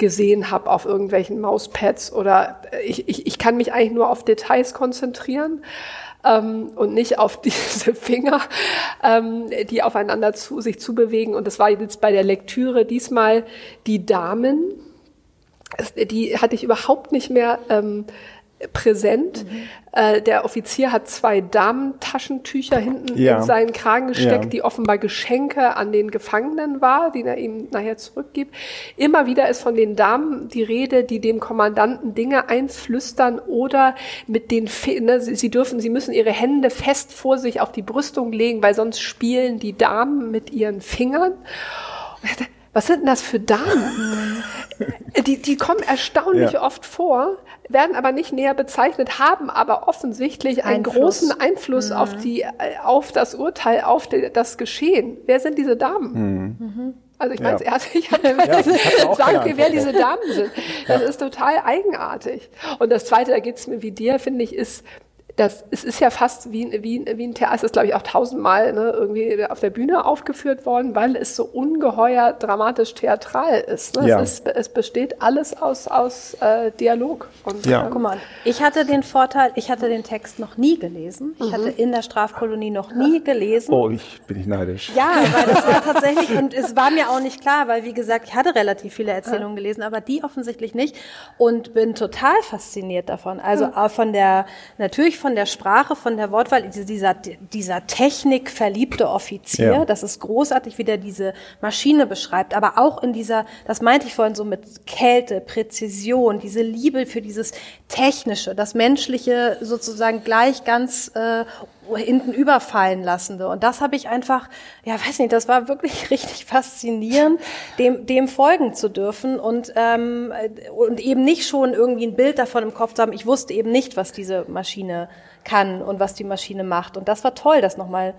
gesehen habe auf irgendwelchen Mauspads oder ich, ich, ich kann mich eigentlich nur auf Details konzentrieren ähm, und nicht auf diese Finger, ähm, die aufeinander zu, sich zubewegen. Und das war jetzt bei der Lektüre diesmal die Damen. Die hatte ich überhaupt nicht mehr ähm, präsent. Mhm. Äh, der Offizier hat zwei Damentaschentücher hinten ja. in seinen Kragen gesteckt, ja. die offenbar Geschenke an den Gefangenen war, die er ihm nachher zurückgibt. Immer wieder ist von den Damen die Rede, die dem Kommandanten Dinge einflüstern oder mit den, ne, sie, sie dürfen, sie müssen ihre Hände fest vor sich auf die Brüstung legen, weil sonst spielen die Damen mit ihren Fingern. Was sind denn das für Damen? die, die kommen erstaunlich ja. oft vor, werden aber nicht näher bezeichnet, haben aber offensichtlich einen Einfluss. großen Einfluss mhm. auf die, auf das Urteil, auf die, das Geschehen. Wer sind diese Damen? Mhm. Mhm. Also ich meine, ja. ich habe ja, sagen, wer diese Damen sind. Das ja. ist total eigenartig. Und das Zweite, da geht's mir wie dir, finde ich, ist das, es ist ja fast wie, wie, wie ein Theater, es ist glaube ich auch tausendmal ne, irgendwie auf der Bühne aufgeführt worden, weil es so ungeheuer dramatisch theatral ist. Ne? Ja. Es, ist es besteht alles aus, aus äh, Dialog. Und, ja. Ähm, Guck mal, ich hatte den Vorteil, ich hatte den Text noch nie gelesen. Ich mhm. hatte in der Strafkolonie noch nie gelesen. Oh, ich bin ich neidisch. Ja, weil das war tatsächlich, und es war mir auch nicht klar, weil wie gesagt, ich hatte relativ viele Erzählungen gelesen, aber die offensichtlich nicht und bin total fasziniert davon. Also mhm. von der, natürlich von der Sprache, von der Wortwahl, dieser, dieser Technik verliebte Offizier, ja. das ist großartig, wie der diese Maschine beschreibt, aber auch in dieser, das meinte ich vorhin so mit Kälte, Präzision, diese Liebe für dieses Technische, das Menschliche sozusagen gleich ganz äh, hinten überfallen lassende. Und das habe ich einfach, ja, weiß nicht, das war wirklich richtig faszinierend, dem, dem folgen zu dürfen und, ähm, und eben nicht schon irgendwie ein Bild davon im Kopf zu haben. Ich wusste eben nicht, was diese Maschine kann und was die Maschine macht. Und das war toll, das nochmal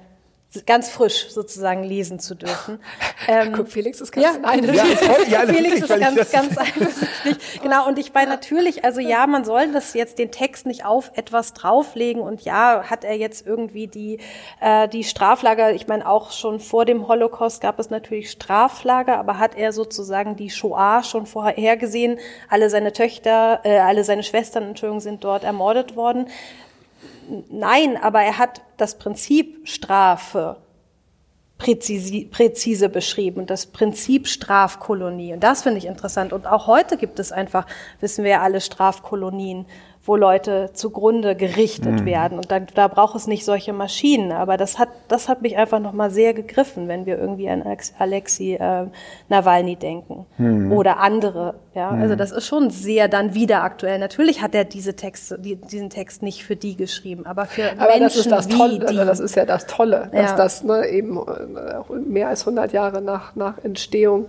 ganz frisch sozusagen lesen zu dürfen. Ähm, Guck, Felix ist ganz ja, voll, ja, Felix ist ganz, ganz eifersüchtig. Genau, und ich bei natürlich, also ja, man soll das jetzt den Text nicht auf etwas drauflegen und ja, hat er jetzt irgendwie die, äh, die Straflager, ich meine auch schon vor dem Holocaust gab es natürlich Straflager, aber hat er sozusagen die Shoah schon vorher gesehen, alle seine Töchter, äh, alle seine Schwestern, Entschuldigung, sind dort ermordet worden. Nein, aber er hat das Prinzip Strafe präzise, präzise beschrieben das Prinzip Strafkolonie. Und das finde ich interessant. Und auch heute gibt es einfach, wissen wir ja alle, Strafkolonien wo Leute zugrunde gerichtet mhm. werden. Und da, da braucht es nicht solche Maschinen. Aber das hat, das hat mich einfach nochmal sehr gegriffen, wenn wir irgendwie an Alexei äh, Nawalny denken mhm. oder andere. Ja, mhm. also das ist schon sehr dann wieder aktuell. Natürlich hat er diese Texte, die, diesen Text nicht für die geschrieben, aber für aber Menschen das ist das wie Tolle, die. Das ist ja das Tolle, dass ja. das ne, eben äh, mehr als 100 Jahre nach, nach Entstehung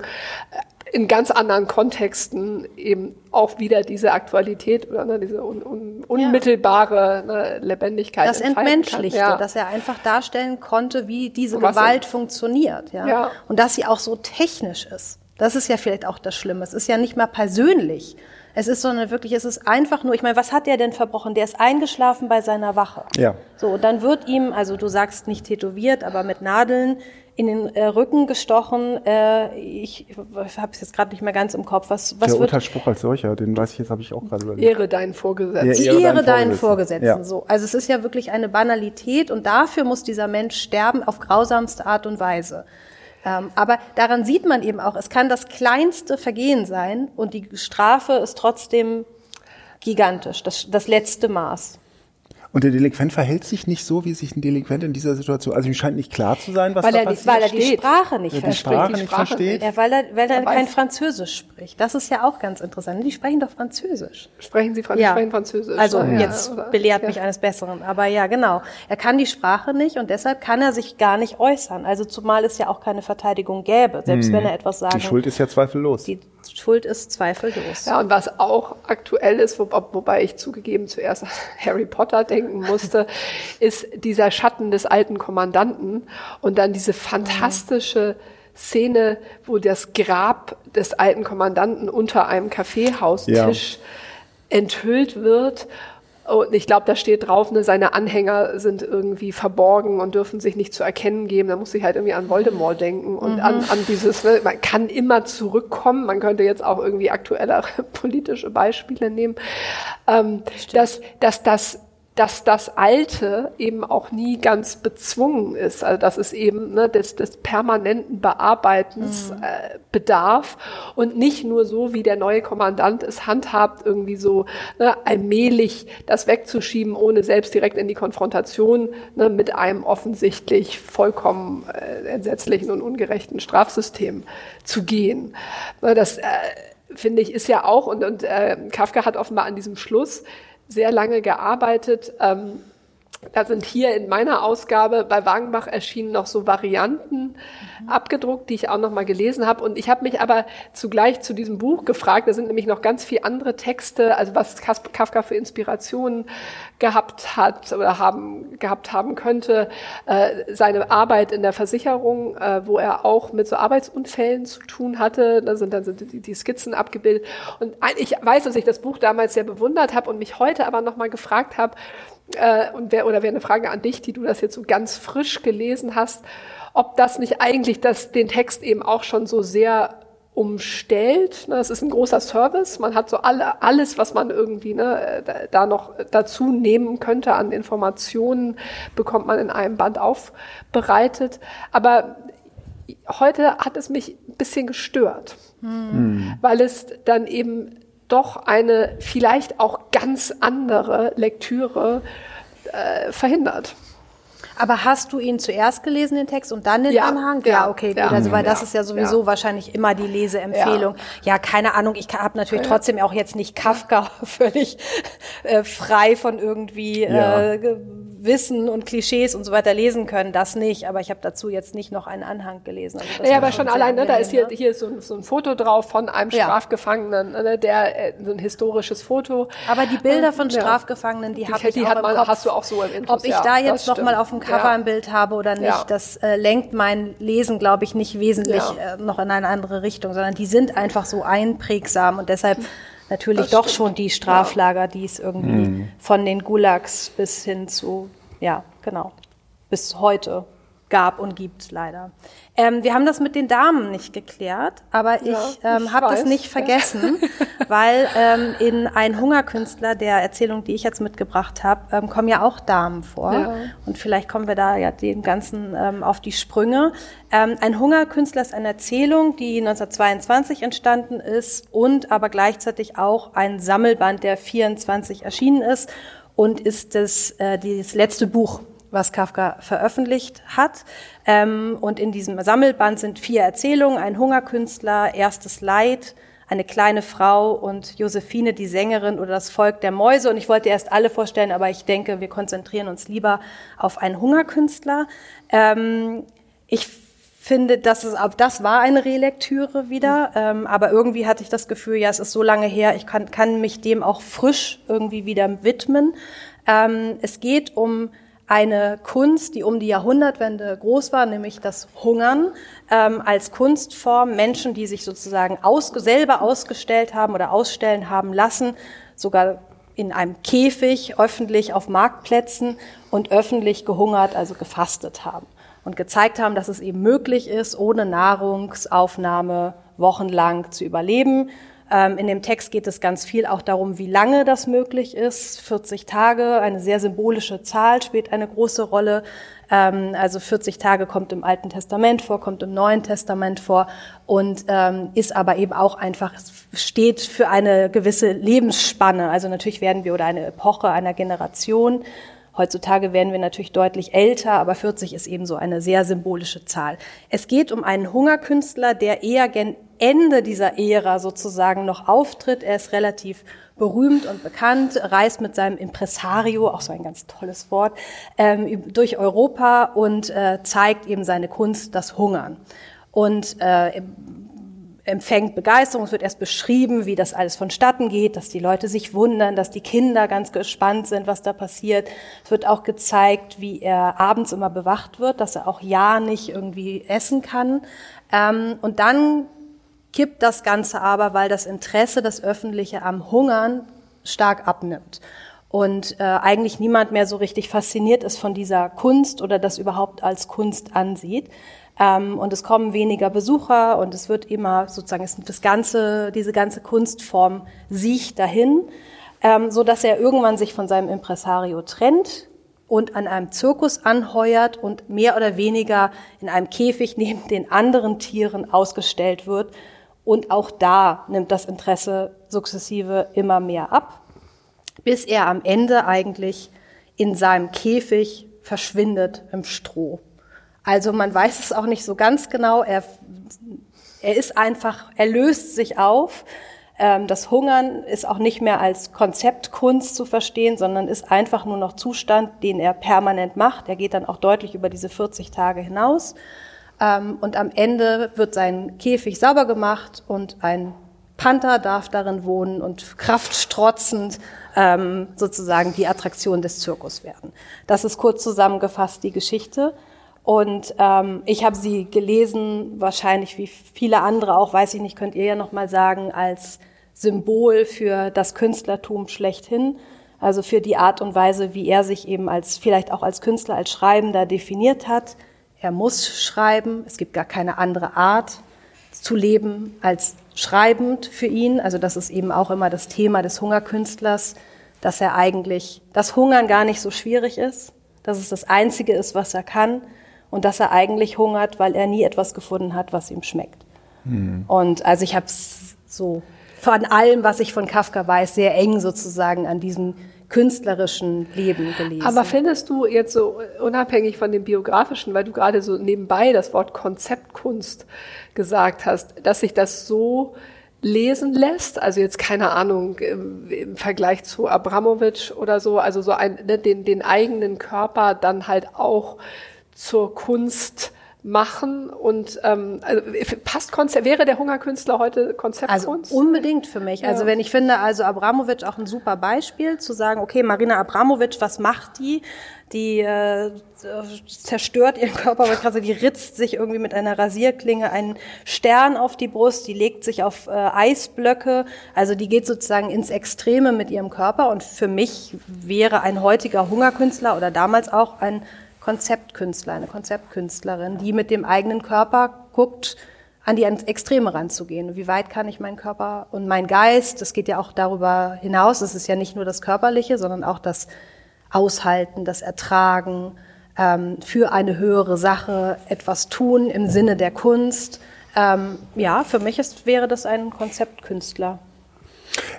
in ganz anderen Kontexten eben auch wieder diese Aktualität oder ne, diese un, un, unmittelbare ne, Lebendigkeit. Das Entmenschlichte, ja. dass er einfach darstellen konnte, wie diese Gewalt funktioniert. Ja? ja? Und dass sie auch so technisch ist. Das ist ja vielleicht auch das Schlimme. Es ist ja nicht mal persönlich. Es ist sondern wirklich, es ist einfach nur, ich meine, was hat der denn verbrochen? Der ist eingeschlafen bei seiner Wache. Ja. So, und dann wird ihm, also du sagst nicht tätowiert, aber mit Nadeln in den äh, Rücken gestochen. Äh, ich habe es jetzt gerade nicht mehr ganz im Kopf. Was, was Der Urteilsspruch als solcher, den weiß ich jetzt, habe ich auch gerade überlegt. Ehre deinen Vorgesetzten. Ja, ehre, ehre deinen Vorgesetzten. Ja. So, also es ist ja wirklich eine Banalität und dafür muss dieser Mensch sterben auf grausamste Art und Weise. Ähm, aber daran sieht man eben auch, es kann das kleinste Vergehen sein und die Strafe ist trotzdem gigantisch, das, das letzte Maß. Und der Delinquent verhält sich nicht so, wie sich ein Delinquent in dieser Situation, also ihm scheint nicht klar zu sein, was weil da er, passiert. Weil er die Sprache nicht versteht. Die Sprache nicht versteht. Ja, weil er, weil er kein Französisch spricht. Das ist ja auch ganz interessant. Die sprechen doch Französisch. Sprechen Sie ja. sprechen Französisch? Also ja, jetzt oder? belehrt ja. mich eines Besseren. Aber ja, genau. Er kann die Sprache nicht und deshalb kann er sich gar nicht äußern. Also zumal es ja auch keine Verteidigung gäbe, selbst hm. wenn er etwas sagen. Die Schuld ist ja zweifellos. Die Schuld ist zweifellos. Ja, und was auch aktuell ist, wo, wobei ich zugegeben zuerst an Harry Potter denken musste, ist dieser Schatten des alten Kommandanten und dann diese fantastische Szene, wo das Grab des alten Kommandanten unter einem Kaffeehaustisch ja. enthüllt wird und ich glaube, da steht drauf, ne, seine Anhänger sind irgendwie verborgen und dürfen sich nicht zu erkennen geben. Da muss ich halt irgendwie an Voldemort denken und mhm. an, an dieses, ne, man kann immer zurückkommen. Man könnte jetzt auch irgendwie aktuellere politische Beispiele nehmen. Ähm, dass, dass das dass das Alte eben auch nie ganz bezwungen ist, also dass es eben ne, des, des permanenten Bearbeitens mhm. äh, bedarf und nicht nur so, wie der neue Kommandant es handhabt, irgendwie so ne, allmählich das wegzuschieben, ohne selbst direkt in die Konfrontation ne, mit einem offensichtlich vollkommen äh, entsetzlichen und ungerechten Strafsystem zu gehen. Ne, das äh, finde ich ist ja auch und, und äh, Kafka hat offenbar an diesem Schluss sehr lange gearbeitet. Ähm, da sind hier in meiner Ausgabe bei Wagenbach erschienen noch so Varianten mhm. abgedruckt, die ich auch noch mal gelesen habe. Und ich habe mich aber zugleich zu diesem Buch gefragt. Da sind nämlich noch ganz viele andere Texte, also was Kafka für Inspirationen gehabt hat oder haben gehabt haben könnte. Äh, seine Arbeit in der Versicherung, äh, wo er auch mit so Arbeitsunfällen zu tun hatte. Da sind dann sind die, die Skizzen abgebildet. Und ich weiß, dass ich das Buch damals sehr bewundert habe und mich heute aber noch mal gefragt habe äh, und wer, oder wäre eine Frage an dich, die du das jetzt so ganz frisch gelesen hast, ob das nicht eigentlich das, den Text eben auch schon so sehr umstellt. Das ist ein großer Service. Man hat so alle, alles, was man irgendwie ne, da noch dazu nehmen könnte an Informationen, bekommt man in einem Band aufbereitet. Aber heute hat es mich ein bisschen gestört, hm. weil es dann eben doch eine vielleicht auch ganz andere Lektüre äh, verhindert. Aber hast du ihn zuerst gelesen, den Text, und dann den ja, Anhang? Ja, okay, gut. Ja, also, weil das ist ja sowieso wahrscheinlich immer die Leseempfehlung. Ja, keine Ahnung, ich habe natürlich trotzdem auch jetzt nicht Kafka völlig äh, frei von irgendwie äh, Wissen und Klischees und so weiter lesen können, das nicht. Aber ich habe dazu jetzt nicht noch einen Anhang gelesen. Also ja, aber schon allein, ne, da ist hier, ne? hier ist so, ein, so ein Foto drauf von einem Strafgefangenen, ne, der äh, so ein historisches Foto. Aber die Bilder von Strafgefangenen, die, die habe ich die auch hat man, Kopf. hast du auch so im Intus, Ob ich da jetzt noch mal auf dem Cover ein Bild habe oder nicht, das äh, lenkt mein Lesen, glaube ich, nicht wesentlich äh, noch in eine andere Richtung, sondern die sind einfach so einprägsam und deshalb natürlich doch schon die Straflager, die es irgendwie mhm. von den Gulags bis hin zu, ja, genau, bis heute gab und gibt leider. Ähm, wir haben das mit den Damen nicht geklärt, aber ja, ich, ähm, habe das nicht vergessen, weil ähm, in Ein Hungerkünstler, der Erzählung, die ich jetzt mitgebracht habe, ähm, kommen ja auch Damen vor. Ja. Und vielleicht kommen wir da ja dem Ganzen ähm, auf die Sprünge. Ähm, ein Hungerkünstler ist eine Erzählung, die 1922 entstanden ist und aber gleichzeitig auch ein Sammelband, der 24 erschienen ist und ist das, äh, das letzte Buch was Kafka veröffentlicht hat. Ähm, und in diesem Sammelband sind vier Erzählungen, ein Hungerkünstler, erstes Leid, eine kleine Frau und Josephine, die Sängerin oder das Volk der Mäuse. Und ich wollte erst alle vorstellen, aber ich denke, wir konzentrieren uns lieber auf einen Hungerkünstler. Ähm, ich finde, dass es, das war eine Relektüre wieder, ähm, aber irgendwie hatte ich das Gefühl, ja, es ist so lange her, ich kann, kann mich dem auch frisch irgendwie wieder widmen. Ähm, es geht um eine Kunst, die um die Jahrhundertwende groß war, nämlich das Hungern ähm, als Kunstform. Menschen, die sich sozusagen aus, selber ausgestellt haben oder ausstellen haben lassen, sogar in einem Käfig öffentlich auf Marktplätzen und öffentlich gehungert, also gefastet haben und gezeigt haben, dass es eben möglich ist, ohne Nahrungsaufnahme wochenlang zu überleben in dem Text geht es ganz viel auch darum, wie lange das möglich ist. 40 Tage, eine sehr symbolische Zahl, spielt eine große Rolle. Ähm, also 40 Tage kommt im Alten Testament vor, kommt im Neuen Testament vor und ähm, ist aber eben auch einfach, steht für eine gewisse Lebensspanne. Also natürlich werden wir oder eine Epoche einer Generation. Heutzutage werden wir natürlich deutlich älter, aber 40 ist eben so eine sehr symbolische Zahl. Es geht um einen Hungerkünstler, der eher gen Ende dieser Ära sozusagen noch auftritt. Er ist relativ berühmt und bekannt, reist mit seinem Impresario, auch so ein ganz tolles Wort, ähm, durch Europa und äh, zeigt eben seine Kunst, das Hungern. Und äh, empfängt Begeisterung. Es wird erst beschrieben, wie das alles vonstatten geht, dass die Leute sich wundern, dass die Kinder ganz gespannt sind, was da passiert. Es wird auch gezeigt, wie er abends immer bewacht wird, dass er auch ja nicht irgendwie essen kann. Ähm, und dann kippt das Ganze aber, weil das Interesse des Öffentlichen am Hungern stark abnimmt und äh, eigentlich niemand mehr so richtig fasziniert ist von dieser Kunst oder das überhaupt als Kunst ansieht. Ähm, und es kommen weniger Besucher und es wird immer sozusagen ist das ganze, diese ganze Kunstform sieht dahin, ähm, so dass er irgendwann sich von seinem Impresario trennt und an einem Zirkus anheuert und mehr oder weniger in einem Käfig neben den anderen Tieren ausgestellt wird. Und auch da nimmt das Interesse sukzessive immer mehr ab, bis er am Ende eigentlich in seinem Käfig verschwindet im Stroh. Also man weiß es auch nicht so ganz genau. Er, er ist einfach, er löst sich auf. Ähm, das Hungern ist auch nicht mehr als Konzeptkunst zu verstehen, sondern ist einfach nur noch Zustand, den er permanent macht. Er geht dann auch deutlich über diese 40 Tage hinaus. Ähm, und am Ende wird sein Käfig sauber gemacht und ein Panther darf darin wohnen und kraftstrotzend ähm, sozusagen die Attraktion des Zirkus werden. Das ist kurz zusammengefasst die Geschichte. Und ähm, ich habe sie gelesen, wahrscheinlich wie viele andere auch, weiß ich nicht, könnt ihr ja noch mal sagen, als Symbol für das Künstlertum schlechthin. Also für die Art und Weise, wie er sich eben als vielleicht auch als Künstler, als Schreibender definiert hat. Er muss schreiben. Es gibt gar keine andere Art zu leben als schreibend für ihn. Also das ist eben auch immer das Thema des Hungerkünstlers, dass er eigentlich, das Hungern gar nicht so schwierig ist, dass es das Einzige ist, was er kann und dass er eigentlich hungert, weil er nie etwas gefunden hat, was ihm schmeckt. Mhm. Und also ich habe es so von allem, was ich von Kafka weiß, sehr eng sozusagen an diesem künstlerischen Leben gelesen. Aber findest du jetzt so unabhängig von dem biografischen, weil du gerade so nebenbei das Wort Konzeptkunst gesagt hast, dass sich das so lesen lässt. Also jetzt keine Ahnung im, im Vergleich zu Abramowitsch oder so. Also so ein, ne, den, den eigenen Körper dann halt auch zur Kunst machen und ähm, also passt Konzept, wäre der Hungerkünstler heute Konzeptkunst? Also unbedingt für mich. Also wenn ich finde, also Abramowitsch auch ein super Beispiel zu sagen, okay, Marina Abramowitsch, was macht die? Die äh, zerstört ihren Körper, weil gerade die ritzt sich irgendwie mit einer Rasierklinge einen Stern auf die Brust, die legt sich auf äh, Eisblöcke, also die geht sozusagen ins Extreme mit ihrem Körper und für mich wäre ein heutiger Hungerkünstler oder damals auch ein Konzeptkünstler, eine Konzeptkünstlerin, die mit dem eigenen Körper guckt, an die Extreme ranzugehen. Wie weit kann ich meinen Körper und mein Geist, das geht ja auch darüber hinaus, es ist ja nicht nur das Körperliche, sondern auch das Aushalten, das Ertragen, ähm, für eine höhere Sache etwas tun im Sinne der Kunst. Ähm, ja, für mich ist, wäre das ein Konzeptkünstler.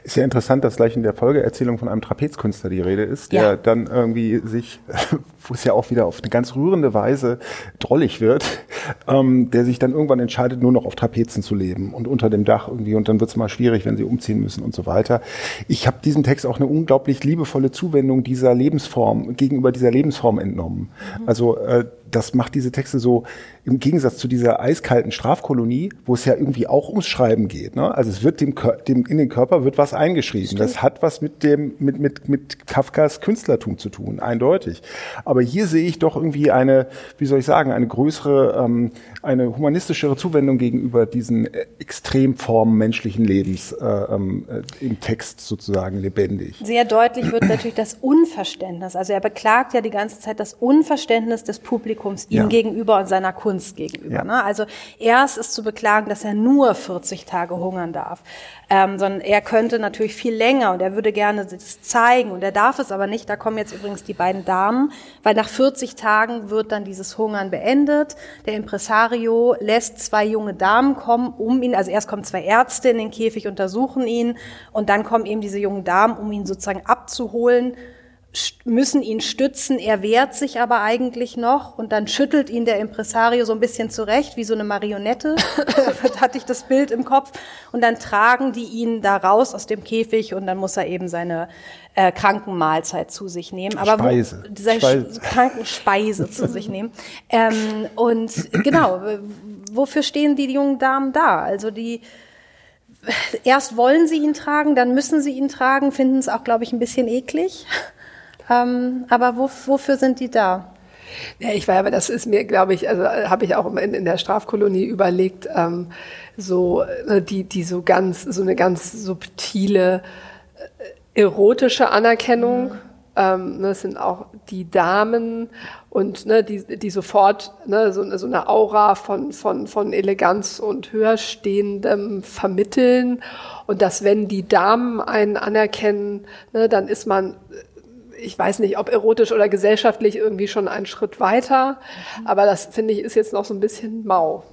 Ist ja interessant, dass gleich in der Folgeerzählung von einem Trapezkünstler die Rede ist, der ja. dann irgendwie sich, wo es ja auch wieder auf eine ganz rührende Weise drollig wird, ähm, der sich dann irgendwann entscheidet, nur noch auf Trapezen zu leben und unter dem Dach irgendwie und dann wird es mal schwierig, wenn sie umziehen müssen und so weiter. Ich habe diesem Text auch eine unglaublich liebevolle Zuwendung dieser Lebensform, gegenüber dieser Lebensform entnommen. Mhm. Also äh, das macht diese Texte so im Gegensatz zu dieser eiskalten Strafkolonie, wo es ja irgendwie auch ums Schreiben geht. Ne? Also es wird dem, dem in den Körper wird was eingeschrieben. Stimmt. Das hat was mit dem mit mit mit Kafkas Künstlertum zu tun, eindeutig. Aber hier sehe ich doch irgendwie eine, wie soll ich sagen, eine größere, ähm, Um. Eine humanistischere Zuwendung gegenüber diesen äh, Extremformen menschlichen Lebens äh, ähm, äh, im Text sozusagen lebendig. Sehr deutlich wird natürlich das Unverständnis. Also er beklagt ja die ganze Zeit das Unverständnis des Publikums Publikums ihm ja. gegenüber und seiner Kunst gegenüber. Ja. Ne? Also erst ist zu beklagen, dass er nur 40 Tage hungern darf, ähm, sondern er könnte natürlich viel länger und er würde gerne das zeigen und er darf es aber nicht. Da kommen jetzt übrigens die beiden Damen, weil nach 40 Tagen wird dann dieses Hungern beendet. Der Impresario lässt zwei junge Damen kommen, um ihn, also erst kommen zwei Ärzte in den Käfig, untersuchen ihn und dann kommen eben diese jungen Damen, um ihn sozusagen abzuholen müssen ihn stützen, er wehrt sich aber eigentlich noch und dann schüttelt ihn der Impresario so ein bisschen zurecht, wie so eine Marionette, hatte ich das Bild im Kopf, und dann tragen die ihn da raus aus dem Käfig und dann muss er eben seine äh, Krankenmahlzeit zu sich nehmen. Aber Speise. Wo, seine Speise. Krankenspeise zu sich nehmen. Ähm, und genau, wofür stehen die jungen Damen da? Also die erst wollen sie ihn tragen, dann müssen sie ihn tragen, finden es auch, glaube ich, ein bisschen eklig. Ähm, aber wo, wofür sind die da? Ja, ich war aber, das ist mir, glaube ich, also habe ich auch in, in der Strafkolonie überlegt, ähm, so äh, die, die so ganz, so eine ganz subtile äh, erotische Anerkennung. Mhm. Ähm, ne, das sind auch die Damen und ne, die, die sofort ne, so, so eine Aura von, von, von Eleganz und Höherstehendem vermitteln. Und dass wenn die Damen einen anerkennen, ne, dann ist man ich weiß nicht, ob erotisch oder gesellschaftlich irgendwie schon einen Schritt weiter, mhm. aber das finde ich ist jetzt noch so ein bisschen mau.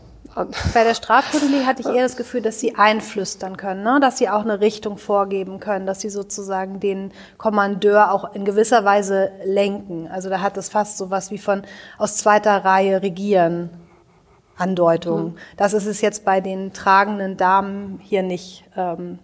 Bei der Strafkolonie hatte ich eher das Gefühl, dass sie einflüstern können, ne? dass sie auch eine Richtung vorgeben können, dass sie sozusagen den Kommandeur auch in gewisser Weise lenken. Also da hat es fast so was wie von aus zweiter Reihe regieren. Andeutung. Mhm. Das ist es jetzt bei den tragenden Damen hier nicht. Ähm,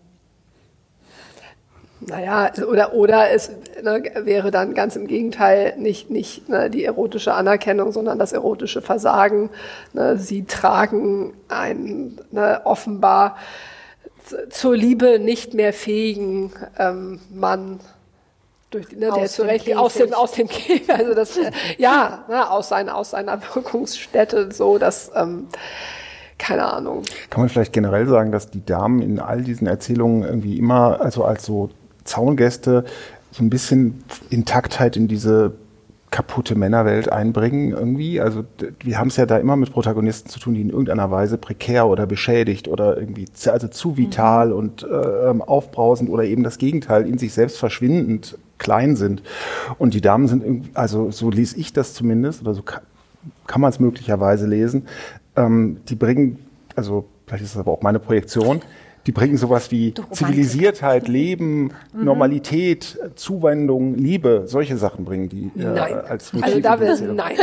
naja, oder, oder es ne, wäre dann ganz im Gegenteil nicht, nicht ne, die erotische Anerkennung, sondern das erotische Versagen. Ne, sie tragen einen ne, offenbar zur Liebe nicht mehr fähigen ähm, Mann durch, ne, der zu Recht aus dem aus dem Käfig, also das ja ne, aus seiner aus seiner Wirkungsstätte so dass ähm, keine Ahnung. Kann man vielleicht generell sagen, dass die Damen in all diesen Erzählungen irgendwie immer also als so Zaungäste so ein bisschen Intaktheit in diese kaputte Männerwelt einbringen irgendwie. Also wir haben es ja da immer mit Protagonisten zu tun, die in irgendeiner Weise prekär oder beschädigt oder irgendwie also zu vital mhm. und äh, ähm, aufbrausend oder eben das Gegenteil in sich selbst verschwindend klein sind. Und die Damen sind irgendwie, also so lese ich das zumindest oder so kann, kann man es möglicherweise lesen. Ähm, die bringen, also vielleicht ist das aber auch meine Projektion, Die bringen sowas wie Zivilisiertheit, Leben, mhm. Normalität, Zuwendung, Liebe, solche Sachen bringen die äh, als Motive. Also da will, nein,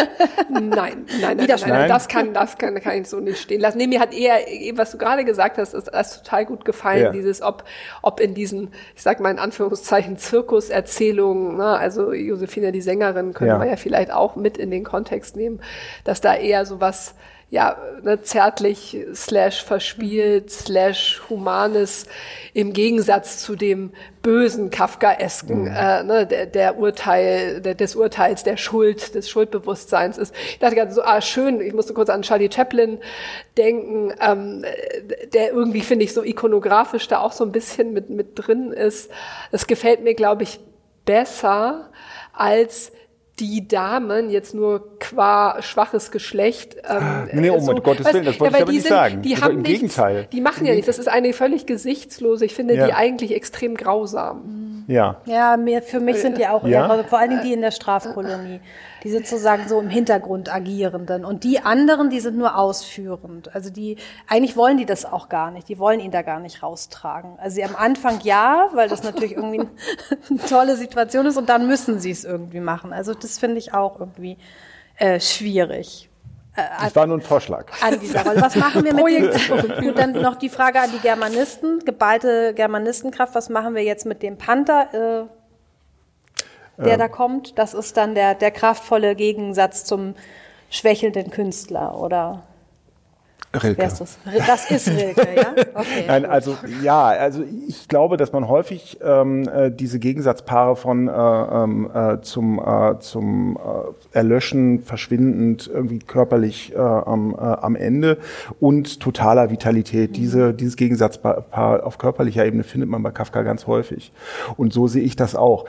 nein, nein, nein, nein, nein, das kann, das kann, kann ich so nicht stehen lassen. Nee, mir hat eher, was du gerade gesagt hast, ist, ist total gut gefallen, ja. dieses, ob, ob in diesen, ich sag mal in Anführungszeichen, Zirkuserzählungen, ne, also Josephine, die Sängerin, können ja. wir ja vielleicht auch mit in den Kontext nehmen, dass da eher so was ja, ne, zärtlich slash verspielt slash humanes im Gegensatz zu dem bösen Kafkaesken mhm. äh, ne, der, der Urteil, der, des Urteils, der Schuld, des Schuldbewusstseins ist. Ich dachte gerade so, ah schön, ich musste kurz an Charlie Chaplin denken, ähm, der irgendwie, finde ich, so ikonografisch da auch so ein bisschen mit, mit drin ist. Das gefällt mir, glaube ich, besser als die Damen jetzt nur qua schwaches Geschlecht. Ähm, nee, um so, Gottes Willen, das wollte ja, ich aber nicht sind, sagen. Die haben Im nichts, Gegenteil. Die machen ja nichts. Das ist eine völlig gesichtslose, ich finde ja. die eigentlich extrem grausam. Ja. Ja, mir, für mich sind die auch ja? vor allen Dingen die in der Strafkolonie die sozusagen so im Hintergrund agierenden. Und die anderen, die sind nur ausführend. Also die, eigentlich wollen die das auch gar nicht. Die wollen ihn da gar nicht raustragen. Also sie am Anfang ja, weil das natürlich irgendwie eine tolle Situation ist und dann müssen sie es irgendwie machen. Also das finde ich auch irgendwie äh, schwierig. Äh, das war nur ein Vorschlag. An dieser Rolle. Was machen wir mit dem? Gut, dann noch die Frage an die Germanisten, geballte Germanistenkraft. Was machen wir jetzt mit dem Panther? Äh, der ähm. da kommt. Das ist dann der, der kraftvolle Gegensatz zum schwächelnden Künstler, oder? Rilke. Das? das? ist Rilke, ja? Okay. Nein, also ja, also ich glaube, dass man häufig ähm, äh, diese Gegensatzpaare von äh, ähm, äh, zum, äh, zum äh, Erlöschen, verschwindend, irgendwie körperlich äh, am, äh, am Ende und totaler Vitalität. Mhm. Diese, dieses Gegensatzpaar auf körperlicher Ebene findet man bei Kafka ganz häufig. Und so sehe ich das auch.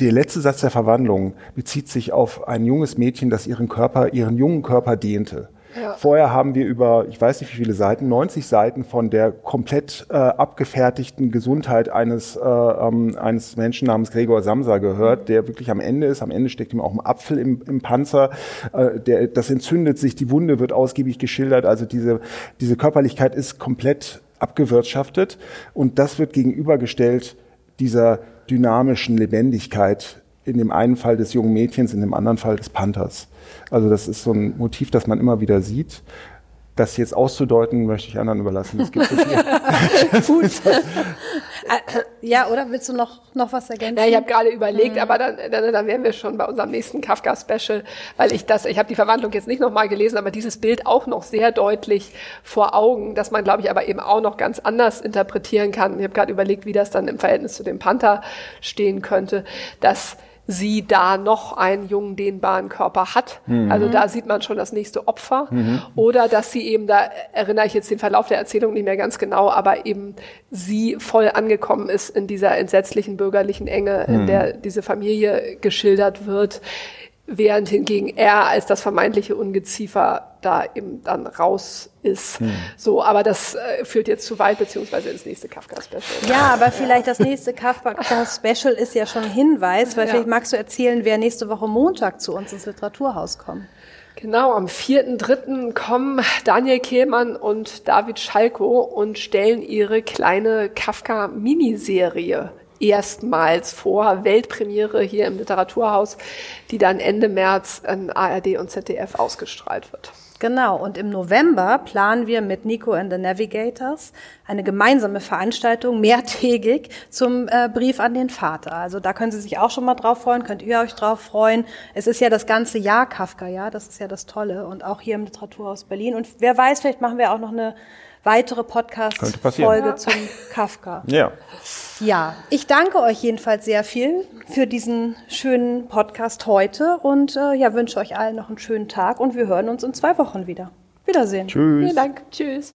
Der letzte Satz der Verwandlung bezieht sich auf ein junges Mädchen, das ihren Körper, ihren jungen Körper dehnte. Ja. Vorher haben wir über, ich weiß nicht wie viele Seiten, 90 Seiten von der komplett äh, abgefertigten Gesundheit eines, äh, ähm, eines Menschen namens Gregor Samsa gehört, der wirklich am Ende ist. Am Ende steckt ihm auch ein Apfel im, im Panzer. Äh, der, das entzündet sich, die Wunde wird ausgiebig geschildert. Also diese, diese Körperlichkeit ist komplett abgewirtschaftet und das wird gegenübergestellt dieser dynamischen Lebendigkeit in dem einen Fall des jungen Mädchens, in dem anderen Fall des Panthers. Also das ist so ein Motiv, das man immer wieder sieht. Das jetzt auszudeuten, möchte ich anderen überlassen. Das gibt es Gut. ja, oder willst du noch, noch was ergänzen? Ja, ich habe gerade überlegt, mhm. aber dann, dann, dann wären wir schon bei unserem nächsten Kafka-Special, weil ich das, ich habe die Verwandlung jetzt nicht nochmal gelesen, aber dieses Bild auch noch sehr deutlich vor Augen, dass man, glaube ich, aber eben auch noch ganz anders interpretieren kann. Ich habe gerade überlegt, wie das dann im Verhältnis zu dem Panther stehen könnte, dass sie da noch einen jungen, dehnbaren Körper hat. Mhm. Also da sieht man schon das nächste Opfer. Mhm. Oder dass sie eben, da erinnere ich jetzt den Verlauf der Erzählung nicht mehr ganz genau, aber eben sie voll angekommen ist in dieser entsetzlichen bürgerlichen Enge, mhm. in der diese Familie geschildert wird während hingegen er als das vermeintliche Ungeziefer da eben dann raus ist. Hm. So, aber das äh, führt jetzt zu weit, beziehungsweise ins nächste Kafka-Special. Ja, aber vielleicht das nächste Kafka-Special ist ja schon ein Hinweis, weil ja. vielleicht magst du erzählen, wer nächste Woche Montag zu uns ins Literaturhaus kommt. Genau, am 4.3. kommen Daniel Kehlmann und David Schalko und stellen ihre kleine Kafka-Miniserie erstmals vor, Weltpremiere hier im Literaturhaus, die dann Ende März an ARD und ZDF ausgestrahlt wird. Genau, und im November planen wir mit Nico and the Navigators eine gemeinsame Veranstaltung, mehrtägig, zum äh, Brief an den Vater. Also da können Sie sich auch schon mal drauf freuen, könnt ihr euch drauf freuen. Es ist ja das ganze Jahr Kafka, ja, das ist ja das Tolle. Und auch hier im Literaturhaus Berlin. Und wer weiß, vielleicht machen wir auch noch eine weitere Podcast-Folge zum Kafka. Ja. Ja, ich danke euch jedenfalls sehr viel für diesen schönen Podcast heute und äh, ja, wünsche euch allen noch einen schönen Tag und wir hören uns in zwei Wochen wieder. Wiedersehen. Tschüss. Vielen Dank. Tschüss.